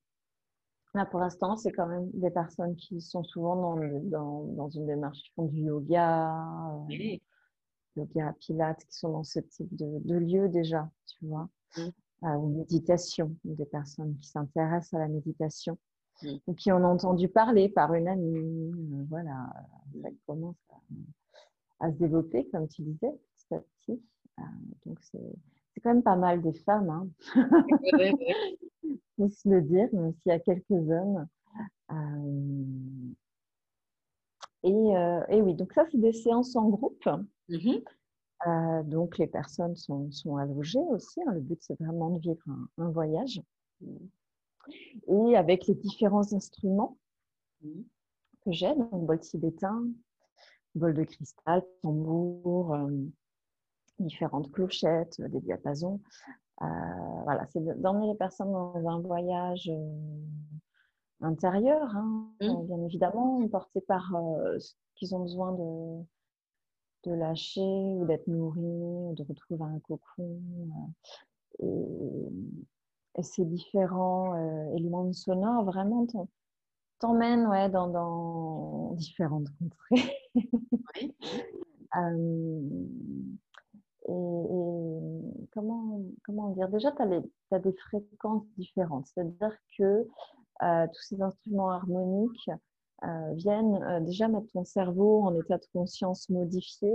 Speaker 2: là pour l'instant, c'est quand même des personnes qui sont souvent dans, dans, dans une démarche, qui font du yoga, euh, yoga, pilates, qui sont dans ce type de, de lieu déjà, tu vois. Ou méditation, des personnes qui s'intéressent à la méditation. Mmh. Et puis on a entendu parler par une amie, euh, voilà, ça commence à à se développer, comme tu disais, petit à petit. Euh, donc, c'est quand même pas mal des femmes. Hein. Faut se le dire, même s'il y a quelques hommes. Euh, et, euh, et, oui, donc ça, c'est des séances en groupe. Mm-hmm. Donc, les personnes sont, sont allogées aussi. Hein. Le but, c'est vraiment de vivre un, voyage. Et avec les différents instruments que j'ai, donc bol tibétain, bol de cristal, tambour, euh, différentes clochettes, des diapasons. Euh, voilà, c'est d'emmener les personnes dans un voyage euh, intérieur, hein, mmh. bien évidemment, porté par ce qu'ils ont besoin de, de lâcher ou d'être nourri ou de retrouver un cocon. et, ces différents éléments sonores vraiment t'emmènent ouais, dans, dans, différentes contrées. et, comment, comment dire? Déjà, tu as, des fréquences différentes. C'est-à-dire que euh, tous ces instruments harmoniques euh, viennent euh, déjà mettre ton cerveau en état de conscience modifié.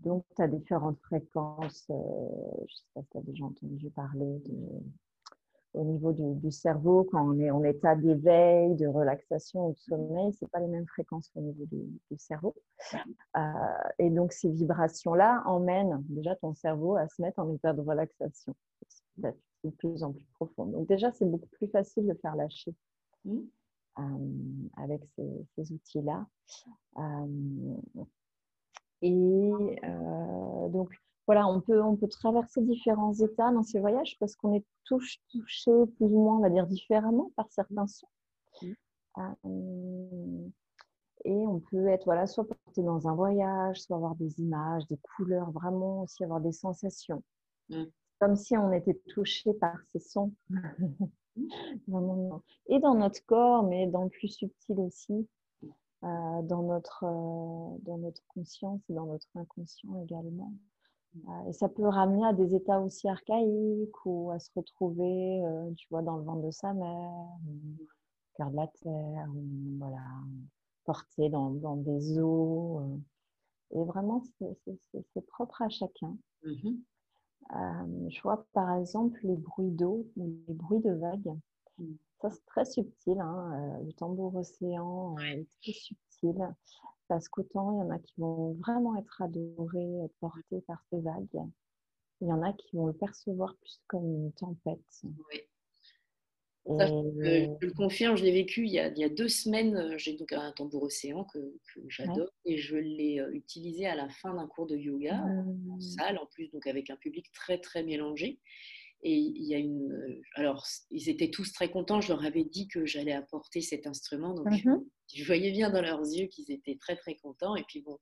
Speaker 2: Donc, tu as différentes fréquences. je ne sais pas si tu as déjà entendu parler au niveau du, cerveau, quand on est en état d'éveil, de relaxation ou de sommeil, ce pas les mêmes fréquences qu'au niveau du, cerveau. Euh, et donc, ces vibrations-là emmènent déjà ton cerveau à se mettre en état de relaxation de plus en plus profond. Donc, déjà, c'est beaucoup plus facile de faire lâcher mmh. euh, avec ces, outils-là. Euh, et donc, voilà, on peut, on peut traverser différents états dans ces voyages parce qu'on est touché plus ou moins, on va dire, différemment par certains sons. Mmh. Euh, et on peut être voilà, soit porté dans un voyage, soit avoir des images, des couleurs, vraiment aussi avoir des sensations. Mmh. Comme si on était touché par ces sons. et dans notre corps, mais dans le plus subtil aussi, euh, dans, notre, euh, dans notre conscience et dans notre inconscient également. Et ça peut ramener à des états aussi archaïques ou à se retrouver, euh, tu vois, dans le ventre de sa mère, au cœur de la terre, voilà, porté dans, dans des eaux. Euh. Et vraiment, c'est propre à chacun. Mmh euh, je vois par exemple les bruits d'eau ou les bruits de vagues. Mmh. Ça, c'est très subtil. Hein, le tambour océan est très subtil. Parce qu'autant il y en a qui vont vraiment être adorés, portés par ces vagues. Il y en a qui vont le percevoir plus comme une tempête. Oui.
Speaker 1: Je, le confirme, je l'ai vécu il y, a, deux semaines. J'ai donc un tambour océan que, j'adore et je l'ai euh, utilisé à la fin d'un cours de yoga en mmh. salle, en plus donc avec un public très très mélangé. Et il y a une. Euh, alors, ils étaient tous très contents. Je leur avais dit que j'allais apporter cet instrument. Donc, mmh je voyais bien dans leurs yeux qu'ils étaient très, très contents. Et puis, bon,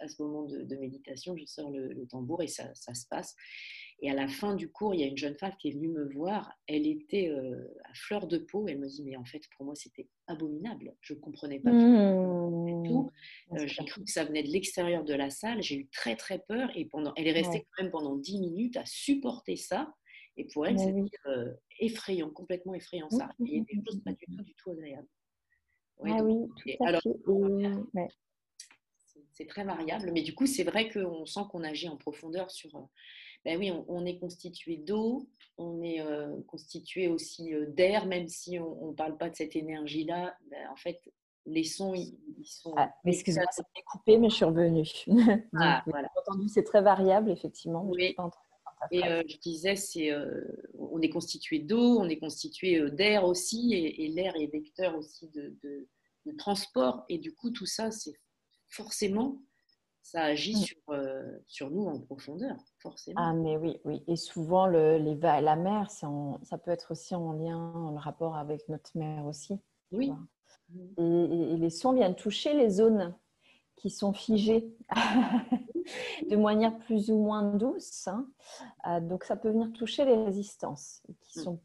Speaker 1: à ce moment de, méditation, je sors le, tambour et ça, ça, se passe. Et à la fin du cours, il y a une jeune femme qui est venue me voir. Elle était euh, à fleur de peau. Elle me dit Mais en fait, pour moi, c'était abominable. Je ne comprenais pas mmh. tout. Euh, j'ai cru que ça venait de l'extérieur de la salle. J'ai eu très, très peur. Et pendant, elle est restée quand même pendant 10 minutes à supporter ça. Et pour elle, c'était euh, effrayant, complètement effrayant ça. il y a des choses pas du tout, du tout agréables.
Speaker 2: ah oui, tout à fait.
Speaker 1: C'est très variable, mais du coup, c'est vrai qu'on sent qu'on agit en profondeur sur. Euh, ben oui, on, est constitué d'eau, on est euh, constitué aussi d'air, même si on ne parle pas de cette énergie-là. Ben, en fait, les sons, ils, sont.
Speaker 2: Ah, excuse-moi, ça coupé, mais je suis revenue. ah, voilà. entendu, c'est très variable, effectivement.
Speaker 1: Oui. Et euh, je disais, c'est, euh, on est constitué d'eau, on est constitué euh, d'air aussi, et, l'air est vecteur aussi de, transport. Et du coup, tout ça, c'est forcément, ça agit mm. sur, sur nous en profondeur, forcément.
Speaker 2: Ah, mais oui, oui. Et souvent, le, les, la mer, ça peut être aussi en lien, le rapport avec notre mère aussi.
Speaker 1: Oui.
Speaker 2: et, les sons viennent toucher les zones qui sont figées de manière plus ou moins douce. Hein. Euh, donc ça peut venir toucher les résistances qui mm. sont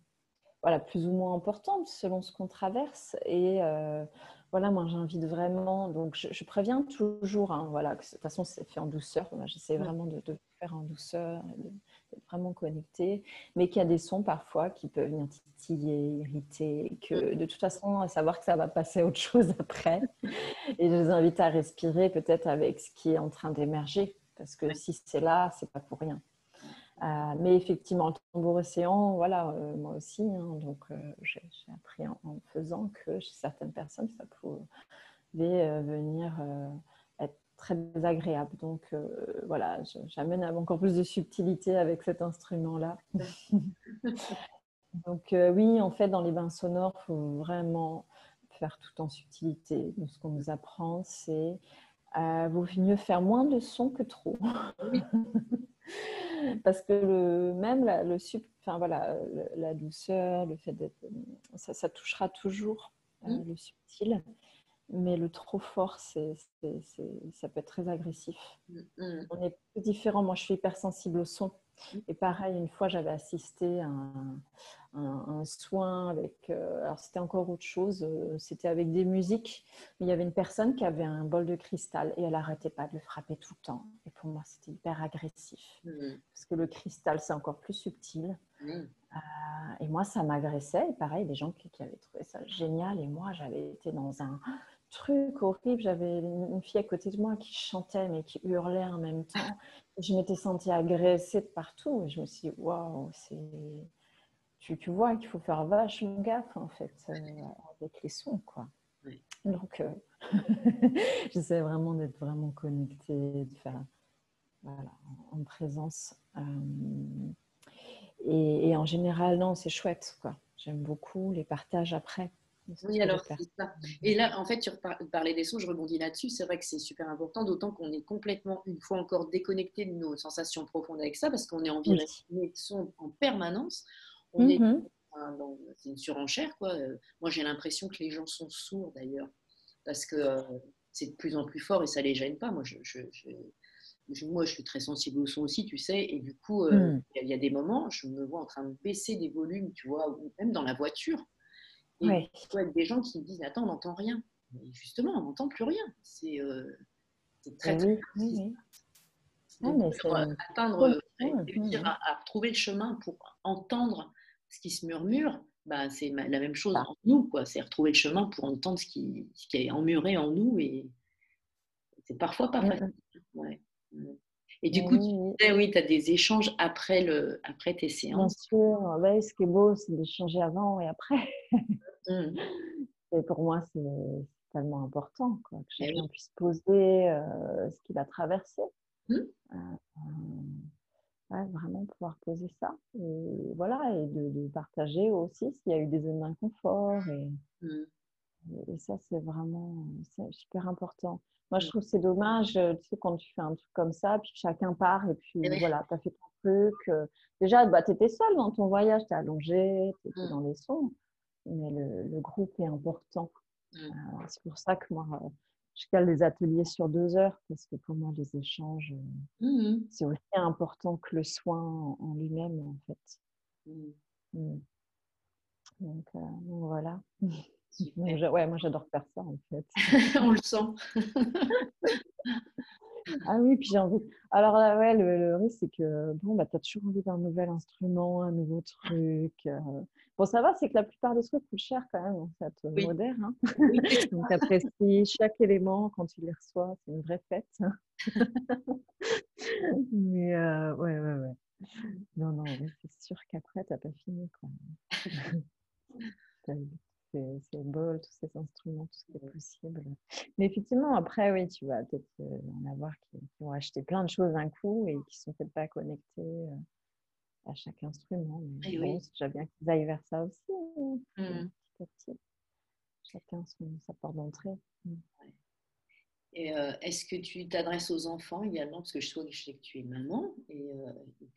Speaker 2: voilà, plus ou moins importantes selon ce qu'on traverse. Et euh, voilà, moi j'invite vraiment, donc je, préviens toujours, hein, voilà, que de toute façon c'est fait en douceur, j'essaie vraiment de, de, faire en douceur, d'être vraiment connecté, mais qu'il y a des sons parfois qui peuvent venir titiller, irriter, que de toute façon, à savoir que ça va passer à autre chose après. Et je vous invite à respirer peut-être avec ce qui est en train d'émerger, parce que si c'est là, c'est pas pour rien. Euh, mais effectivement, le tambour océan, voilà, euh, moi aussi, hein, donc euh, j'ai appris en, faisant que chez certaines personnes, ça pouvait venir être très désagréable. Donc voilà, j'amène encore plus de subtilité avec cet instrument-là. donc oui, en fait, dans les bains sonores, il faut vraiment faire tout en subtilité. Donc, ce qu'on nous apprend, c'est vaut mieux faire moins de sons que trop. Parce que le, même la, le enfin, voilà, la douceur, le fait d'être. Ça, touchera toujours euh, le subtil. mais le trop fort, c'est, ça peut être très agressif. Mm, mm. On est différents. Moi, je suis hypersensible au son. Et pareil, une fois, j'avais assisté à un, soin avec. Euh, alors, c'était encore autre chose. Euh, c'était avec des musiques. Mais il y avait une personne qui avait un bol de cristal et elle n'arrêtait pas de le frapper tout le temps. Et pour moi, c'était hyper agressif. Parce que le cristal, c'est encore plus subtil. Euh, et moi, ça m'agressait. Et pareil, des gens qui, qui, avaient trouvé ça génial. Et moi, j'avais été dans un truc horrible. J'avais une fille à côté de moi qui chantait, mais qui hurlait en même temps. je m'étais sentie agressée de partout. Et je me suis dit, waouh, c'est. Tu, tu, vois qu'il faut faire vachement gaffe, en fait, euh, avec les sons, quoi. Donc, euh, j'essaie vraiment d'être vraiment connectée, de faire voilà, en présence. Euh, et, et, en général, non, c'est chouette, quoi. J'aime beaucoup les partages après.
Speaker 1: Oui, alors c'est ça. Et là, en fait, tu parlais des sons, je rebondis là-dessus. C'est vrai que c'est super important, d'autant qu'on est complètement, une fois encore, déconnecté de nos sensations profondes avec ça, parce qu'on est en de son en permanence. On est mmh c'est une surenchère, quoi. Euh, moi, j'ai l'impression que les gens sont sourds, d'ailleurs, parce que euh, c'est de plus en plus fort et ça les gêne pas. Moi, je, moi, je suis très sensible au son aussi, tu sais, et du coup, euh, mmh. il y, a des moments, je me vois en train de baisser des volumes, tu vois, ou même dans la voiture. Et ouais. il faut des gens qui me disent Attends, on n'entend rien. Mais justement, on n'entend plus rien. C'est euh, très, très oui, oui, pour euh, atteindre, réussir à, à, trouver le chemin pour entendre ce qui se murmure, bah, c'est la même chose en nous. C'est retrouver le chemin pour entendre ce qui, ce qui est emmuré en nous. Et c'est parfois pas facile. Ouais. Et du coup, tu disais, oui, tu as des échanges après, le, après tes séances.
Speaker 2: Bien sûr, ouais, ce qui est beau, c'est d'échanger avant et après. Mmh. Et pour moi, c'est tellement important quoi, que eh chacun puisse poser euh, ce qu'il a traversé. Mmh. Euh, ouais, vraiment pouvoir poser ça. Et voilà, et de, partager aussi s'il y a eu des zones d'inconfort. Et, mmh. et, ça, c'est vraiment super important. Moi, je trouve que c'est dommage, tu sais, quand tu fais un truc comme ça, puis chacun part, et puis eh voilà, tu as fait ton truc. Euh, déjà, bah, tu étais seule dans ton voyage, tu es allongée, tu étais dans les sons mais le, groupe est important. Mmh. Euh, c'est pour ça que moi, euh, je cale des ateliers sur deux heures, parce que pour moi, les échanges, euh, mmh c'est aussi important que le soin en, lui-même, en fait. Mmh. Donc, voilà. ouais, moi j'adore faire ça en fait.
Speaker 1: On le sent.
Speaker 2: Ah oui, puis j'ai envie. Alors, ouais, le, risque, c'est que bon, bah, tu as toujours envie d'un nouvel instrument, un nouveau truc. Euh. Bon, ça va, c'est que la plupart des trucs coûtent cher quand même, en fait, oui. moderne. Hein. Donc, tu apprécies chaque élément quand tu les reçois. C'est une vraie fête. Mais euh, ouais, ouais, ouais. Non, non, c'est sûr qu'après, tu n'as pas fini. Quoi ces, bols, tous ces instruments, tout ce qui est possible. Mais effectivement, après, oui, tu vas peut-être euh, en avoir qui, vont acheter plein de choses d'un coup et qui ne sont peut-être pas connectés euh, à chaque instrument. Mais bon, c'est déjà bien qu'ils aillent vers ça aussi, hein, mmh. petit à petit. Chacun son, sa porte d'entrée. Mmh.
Speaker 1: Euh, est-ce que tu t'adresses aux enfants également? Parce que je sais que tu es maman et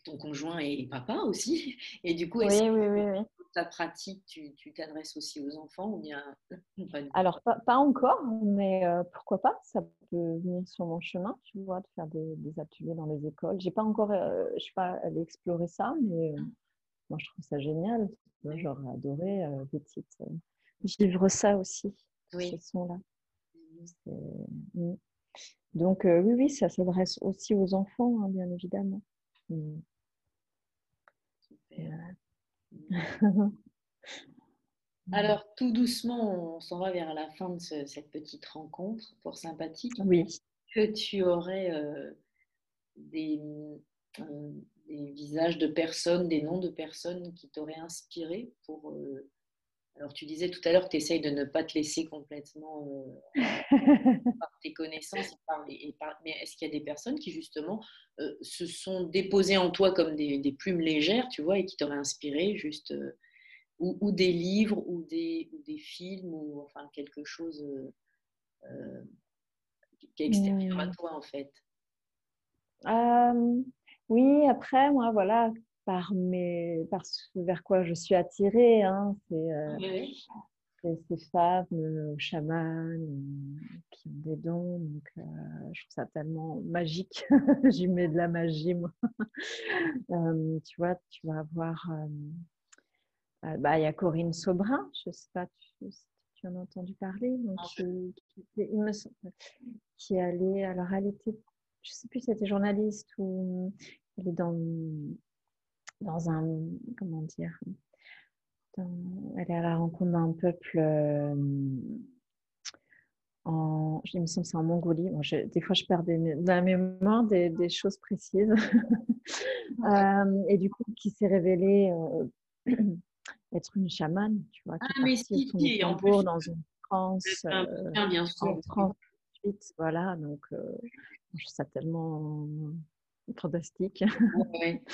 Speaker 1: ton conjoint est papa aussi. Et du coup,
Speaker 2: est-ce oui, oui, oui, oui
Speaker 1: ta pratique, tu t'adresses aussi aux enfants ou bien
Speaker 2: Alors, pas, encore, mais euh, pourquoi pas? Ça peut venir sur mon chemin, tu vois, de faire des, ateliers dans les écoles. J'ai pas encore, euh, je suis pas allée explorer ça, mais euh, moi, je trouve ça génial. J'aurais adoré, petite, vivre ça aussi, oui. ce son-là. Donc, oui, oui, ça s'adresse aussi aux enfants, hein, bien évidemment. Mmh.
Speaker 1: Super. Alors, tout doucement, on s'en va vers la fin de cette petite rencontre pour sympathique.
Speaker 2: Oui.
Speaker 1: Que tu aurais euh, des, euh, des, visages de personnes, des noms de personnes qui t'auraient inspiré pour. Euh, alors, tu disais tout à l'heure que tu essayes de ne pas te laisser complètement par tes connaissances. Et mais est-ce qu'il y a des personnes qui, justement, se sont déposées en toi comme des, des, plumes légères, tu vois, et qui t'auraient inspiré juste ou, des livres ou des, ou des, films ou enfin quelque chose euh, euh qui est extérieur à mmh. toi en fait?
Speaker 2: Oui, après moi voilà par mes par ce vers quoi je suis attirée, hein, c'est euh, ces, femmes euh, chamanes qui ont des dons. Donc, je trouve ça tellement magique. J'y mets de la magie, moi. tu vois, tu vas avoir. bah, il y a Corinne Sobrin, je ne sais pas si tu en as entendu parler, donc, qui, il me qui est allée. Alors, elle était, je ne sais plus si c'était journaliste ou elle est dans, dans un. Comment dire elle est à la rencontre d'un peuple euh, en, il me semble c'est en Mongolie. des fois, je perds des, dans la mémoire des, des choses précises. euh, et du coup, qui s'est révélée euh, être une chamane, tu vois, qui
Speaker 1: ah, mais si, si, en plus,
Speaker 2: dans une transe.
Speaker 1: Euh, bien sûr.
Speaker 2: voilà, donc je trouve ça tellement fantastique.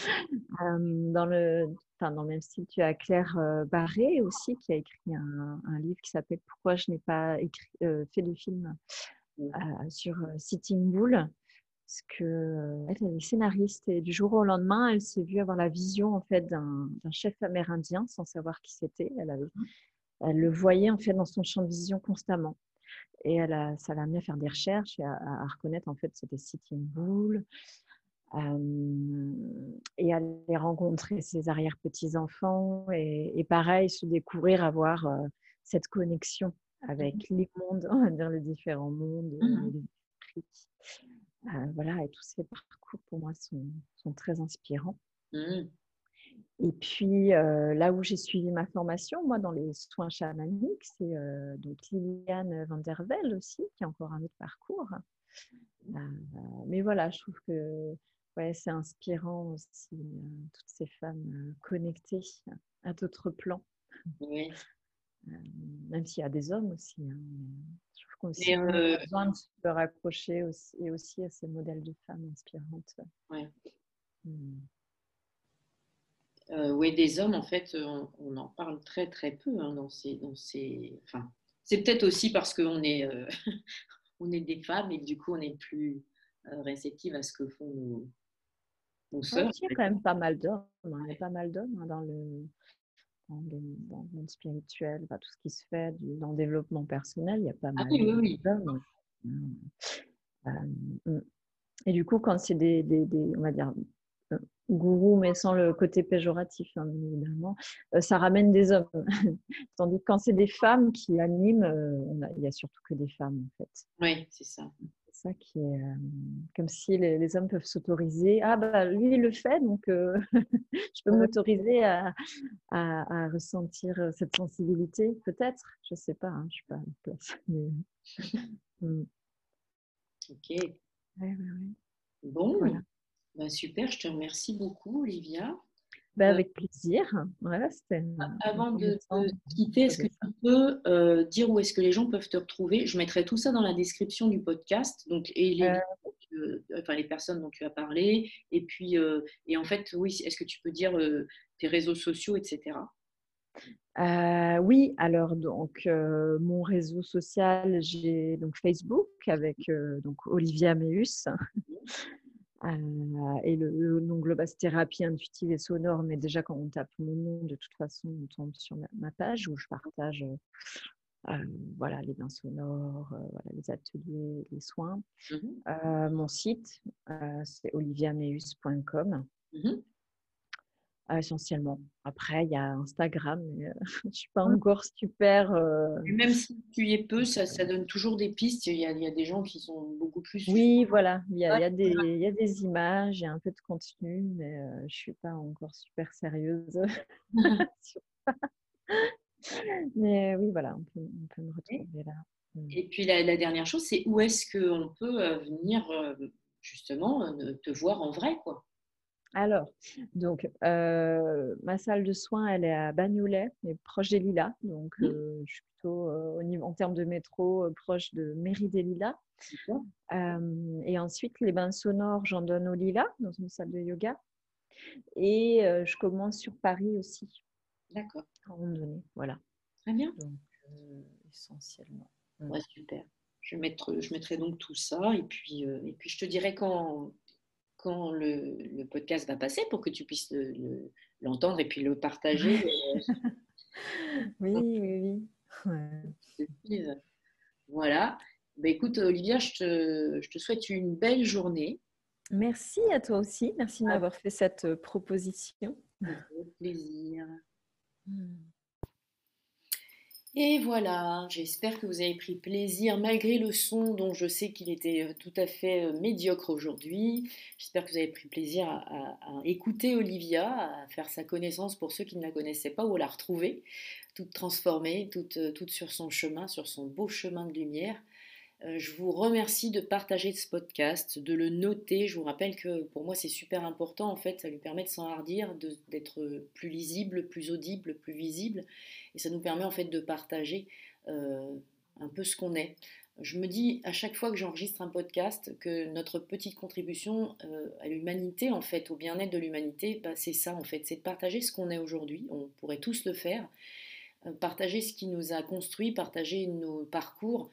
Speaker 2: dans, le, enfin, dans le même style, tu as Claire Barré aussi qui a écrit un, un livre qui s'appelle Pourquoi je n'ai pas écrit, fait de film sur Sitting Bull. Parce que elle est scénariste et du jour au lendemain, elle s'est vue avoir la vision en fait d'un chef amérindien sans savoir qui c'était. Elle, mmh. elle le voyait en fait dans son champ de vision constamment. Et elle a, ça l'a amené à faire des recherches et à, à reconnaître en fait c'était Sitting Bull et aller rencontrer ses arrière-petits-enfants et, pareil, se découvrir, avoir cette connexion avec mmh les mondes, on va dire les différents mondes, mmh les voilà, et tous ces parcours pour moi sont, sont très inspirants. Mmh. Et puis là où j'ai suivi ma formation, moi dans les soins chamaniques, c'est donc Liliane van der Velde aussi, qui a encore un autre parcours. mais voilà, je trouve que Ouais, c'est inspirant aussi, euh, toutes ces femmes euh, connectées à d'autres plans. Oui. Euh, même s'il y a des hommes aussi. Hein, je trouve qu'on a besoin de se raccrocher aussi, et aussi à ces modèles de femmes inspirantes.
Speaker 1: Ouais. Mmh. oui, des hommes, en fait, on, en parle très très peu hein, dans ces, dans ces... Enfin, c'est peut-être aussi parce qu'on est, on est des femmes et du coup on est plus réceptive à ce que font nos,
Speaker 2: il y a quand même pas mal d'hommes. Hein. Il y a pas mal d'hommes hein, dans le, dans, le, monde spirituel, tout ce qui se fait dans le développement personnel. Il y a pas ah mal d'hommes. Euh, mmh. Et du coup, quand c'est des, des, des, on va dire, euh, gourous, mais sans le côté péjoratif, hein, évidemment, euh, ça ramène des hommes. Tandis que quand c'est des femmes qui animent, il n'y a surtout que des femmes, en fait.
Speaker 1: Oui, c'est ça
Speaker 2: ça qui est comme si les, hommes peuvent s'autoriser. Ah, bah lui, il le fait, donc je peux m'autoriser à, à, ressentir cette sensibilité, peut-être. Je ne sais pas, hein, je ne suis pas à la place.
Speaker 1: Mmh. Ok. Bon, bah, super, je te remercie beaucoup, Olivia.
Speaker 2: Bah, avec plaisir.
Speaker 1: Avant de te quitter, est-ce que tu peux euh, dire où est-ce que les gens peuvent te retrouver? Je mettrai tout ça dans la description du podcast. Donc, et les, euh. enfin, les personnes dont tu as parlé. Et puis, euh, et en fait, oui, est-ce que tu peux dire tes réseaux sociaux, etc.
Speaker 2: oui, alors donc mon réseau social, j'ai donc Facebook avec donc Olivia Meus. Euh, et le, nom Globas Thérapie Intuitive et Sonore, mais déjà quand on tape mon nom, de toute façon, on tombe sur ma, page où je partage euh, voilà, les bains sonores, euh, voilà, les ateliers, les soins. Mmh mon site, c'est oliviameus.com essentiellement. Après, il y a Instagram, mais euh, je ne suis pas encore super. Euh,
Speaker 1: même si tu y es peu, ça, ça, donne toujours des pistes. Il y, a, il y, a, des gens qui sont beaucoup plus.
Speaker 2: Oui, voilà. Il y, a, il, y a des, il y, a, des, images, il y a un peu de contenu, mais euh, je ne suis pas encore super sérieuse. mais oui, voilà, on peut, on peut me retrouver là.
Speaker 1: Mm. Et puis la, la dernière chose, c'est où est-ce qu'on peut venir justement te voir en vrai, quoi?
Speaker 2: Alors, donc, euh, ma salle de soins, elle est à Bagnolet, mais proche des Lilas. Donc, euh, je suis plutôt, euh, au niveau, en termes de métro, proche de Mairie des Lilas. et ensuite, les bains sonores, j'en donne au Lilas, dans une salle de yoga. Et je commence sur Paris aussi.
Speaker 1: D'accord.
Speaker 2: À un moment donné, voilà.
Speaker 1: Très bien.
Speaker 2: Donc, essentiellement.
Speaker 1: Ouais, super. Je, mettrai, je mettrai donc tout ça et puis, et puis je te dirai quand, quand le, podcast va passer pour que tu puisses l'entendre et puis le partager.
Speaker 2: oui, oui, oui.
Speaker 1: Voilà. Bah, écoute, Olivia, je te, je te, souhaite une belle journée.
Speaker 2: Merci à toi aussi. Merci de ah. m'avoir fait cette euh, proposition.
Speaker 1: Avec plaisir. Hmm. Et voilà, j'espère que vous avez pris plaisir malgré le son dont je sais qu'il était euh, tout à fait euh, médiocre aujourd'hui. J'espère que vous avez pris plaisir à, écouter Olivia, à faire sa connaissance pour ceux qui ne la connaissaient pas ou à la retrouver, toute transformée, toute, euh, toute sur son chemin, sur son beau chemin de lumière. Euh, je vous remercie de partager ce podcast, de le noter. Je vous rappelle que pour moi c'est super important. En fait, ça lui permet de s'enhardir, d'être plus lisible, plus audible, plus visible. Et ça nous permet en fait de partager euh, un peu ce qu'on est. Je me dis à chaque fois que j'enregistre un podcast que notre petite contribution euh, à l'humanité, en fait, au bien-être de l'humanité, bah, c'est ça en fait, c'est de partager ce qu'on est aujourd'hui. On pourrait tous le faire. partager ce qui nous a construit, partager nos parcours,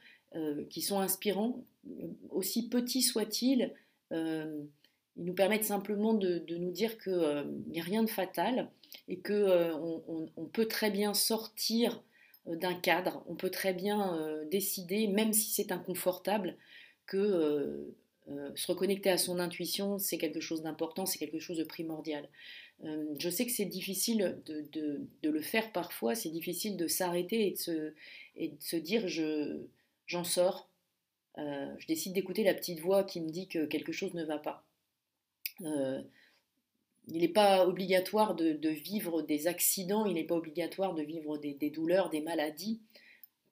Speaker 1: qui sont inspirants, aussi petits soient-ils, euh, ils nous permettent simplement de, nous dire qu'il euh, n'y a rien de fatal et qu'on on, peut très bien sortir d'un cadre, on peut très bien décider, même si c'est inconfortable, que se reconnecter à son intuition, c'est quelque chose d'important, c'est quelque chose de primordial. je sais que c'est difficile de, le faire parfois, c'est difficile de s'arrêter et de se dire je, j'en sors, euh, je décide d'écouter la petite voix qui me dit que quelque chose ne va pas. Euh, il n'est pas obligatoire de, vivre des accidents, il n'est pas obligatoire de vivre des, douleurs, des maladies,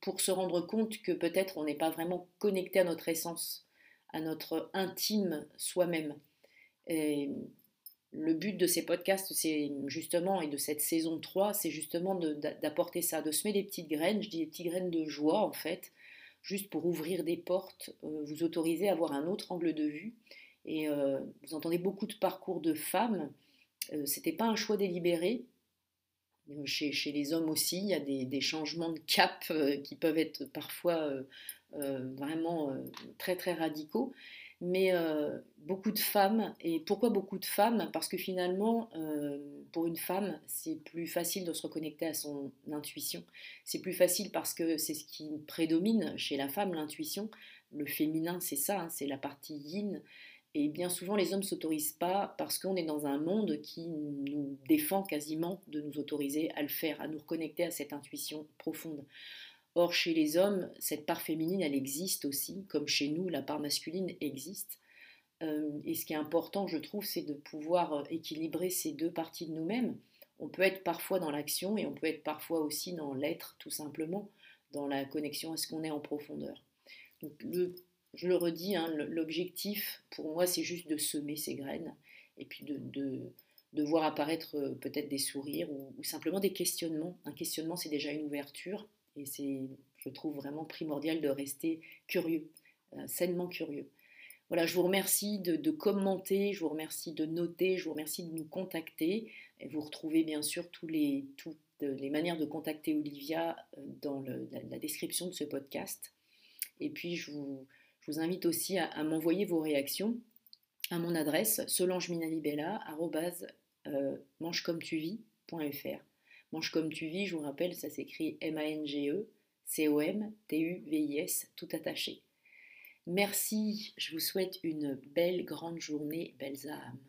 Speaker 1: pour se rendre compte que peut-être on n'est pas vraiment connecté à notre essence, à notre intime soi-même. Le but de ces podcasts, c'est justement, et de cette saison 3, c'est justement d'apporter ça, de semer des petites graines, je dis des petites graines de joie en fait, juste pour ouvrir des portes, euh, vous autoriser à avoir un autre angle de vue. Et euh, vous entendez beaucoup de parcours de femmes. Euh, c'était pas un choix délibéré. Chez, les hommes aussi, il y a des, changements de cap qui peuvent être parfois vraiment très très radicaux mais beaucoup de femmes. Et pourquoi beaucoup de femmes? Parce que finalement, pour une femme, c'est plus facile de se reconnecter à son intuition. C'est plus facile parce que c'est ce qui prédomine chez la femme, l'intuition. Le féminin, c'est ça, hein, c'est la partie yin. Et bien souvent, les hommes ne s'autorisent pas parce qu'on est dans un monde qui nous défend quasiment de nous autoriser à le faire, à nous reconnecter à cette intuition profonde. Or, chez les hommes, cette part féminine, elle existe aussi, comme chez nous, la part masculine existe. Euh, et ce qui est important, je trouve, c'est de pouvoir euh, équilibrer ces deux parties de nous-mêmes. On peut être parfois dans l'action et on peut être parfois aussi dans l'être, tout simplement, dans la connexion à ce qu'on est en profondeur. Donc, je le redis, hein, l'objectif pour moi, c'est juste de semer ces graines et puis de, voir apparaître euh, peut-être des sourires ou, simplement des questionnements. Un questionnement, c'est déjà une ouverture et c'est, je trouve vraiment primordial de rester curieux, sainement curieux. Voilà, je vous remercie de, commenter, je vous remercie de noter, je vous remercie de nous contacter. Vous retrouvez bien sûr toutes les manières de contacter Olivia euh, dans la, description de ce podcast. Et puis je vous, invite aussi à, m'envoyer vos réactions à mon adresse solangeminalibella.mangecomme-tu-vis.fr. Mange comme tu vis, je vous rappelle, ça s'écrit M-A-N-G-E, C-O-M-T-U-V-I-S, tout attaché. Merci, je vous souhaite une belle grande journée, belles âmes.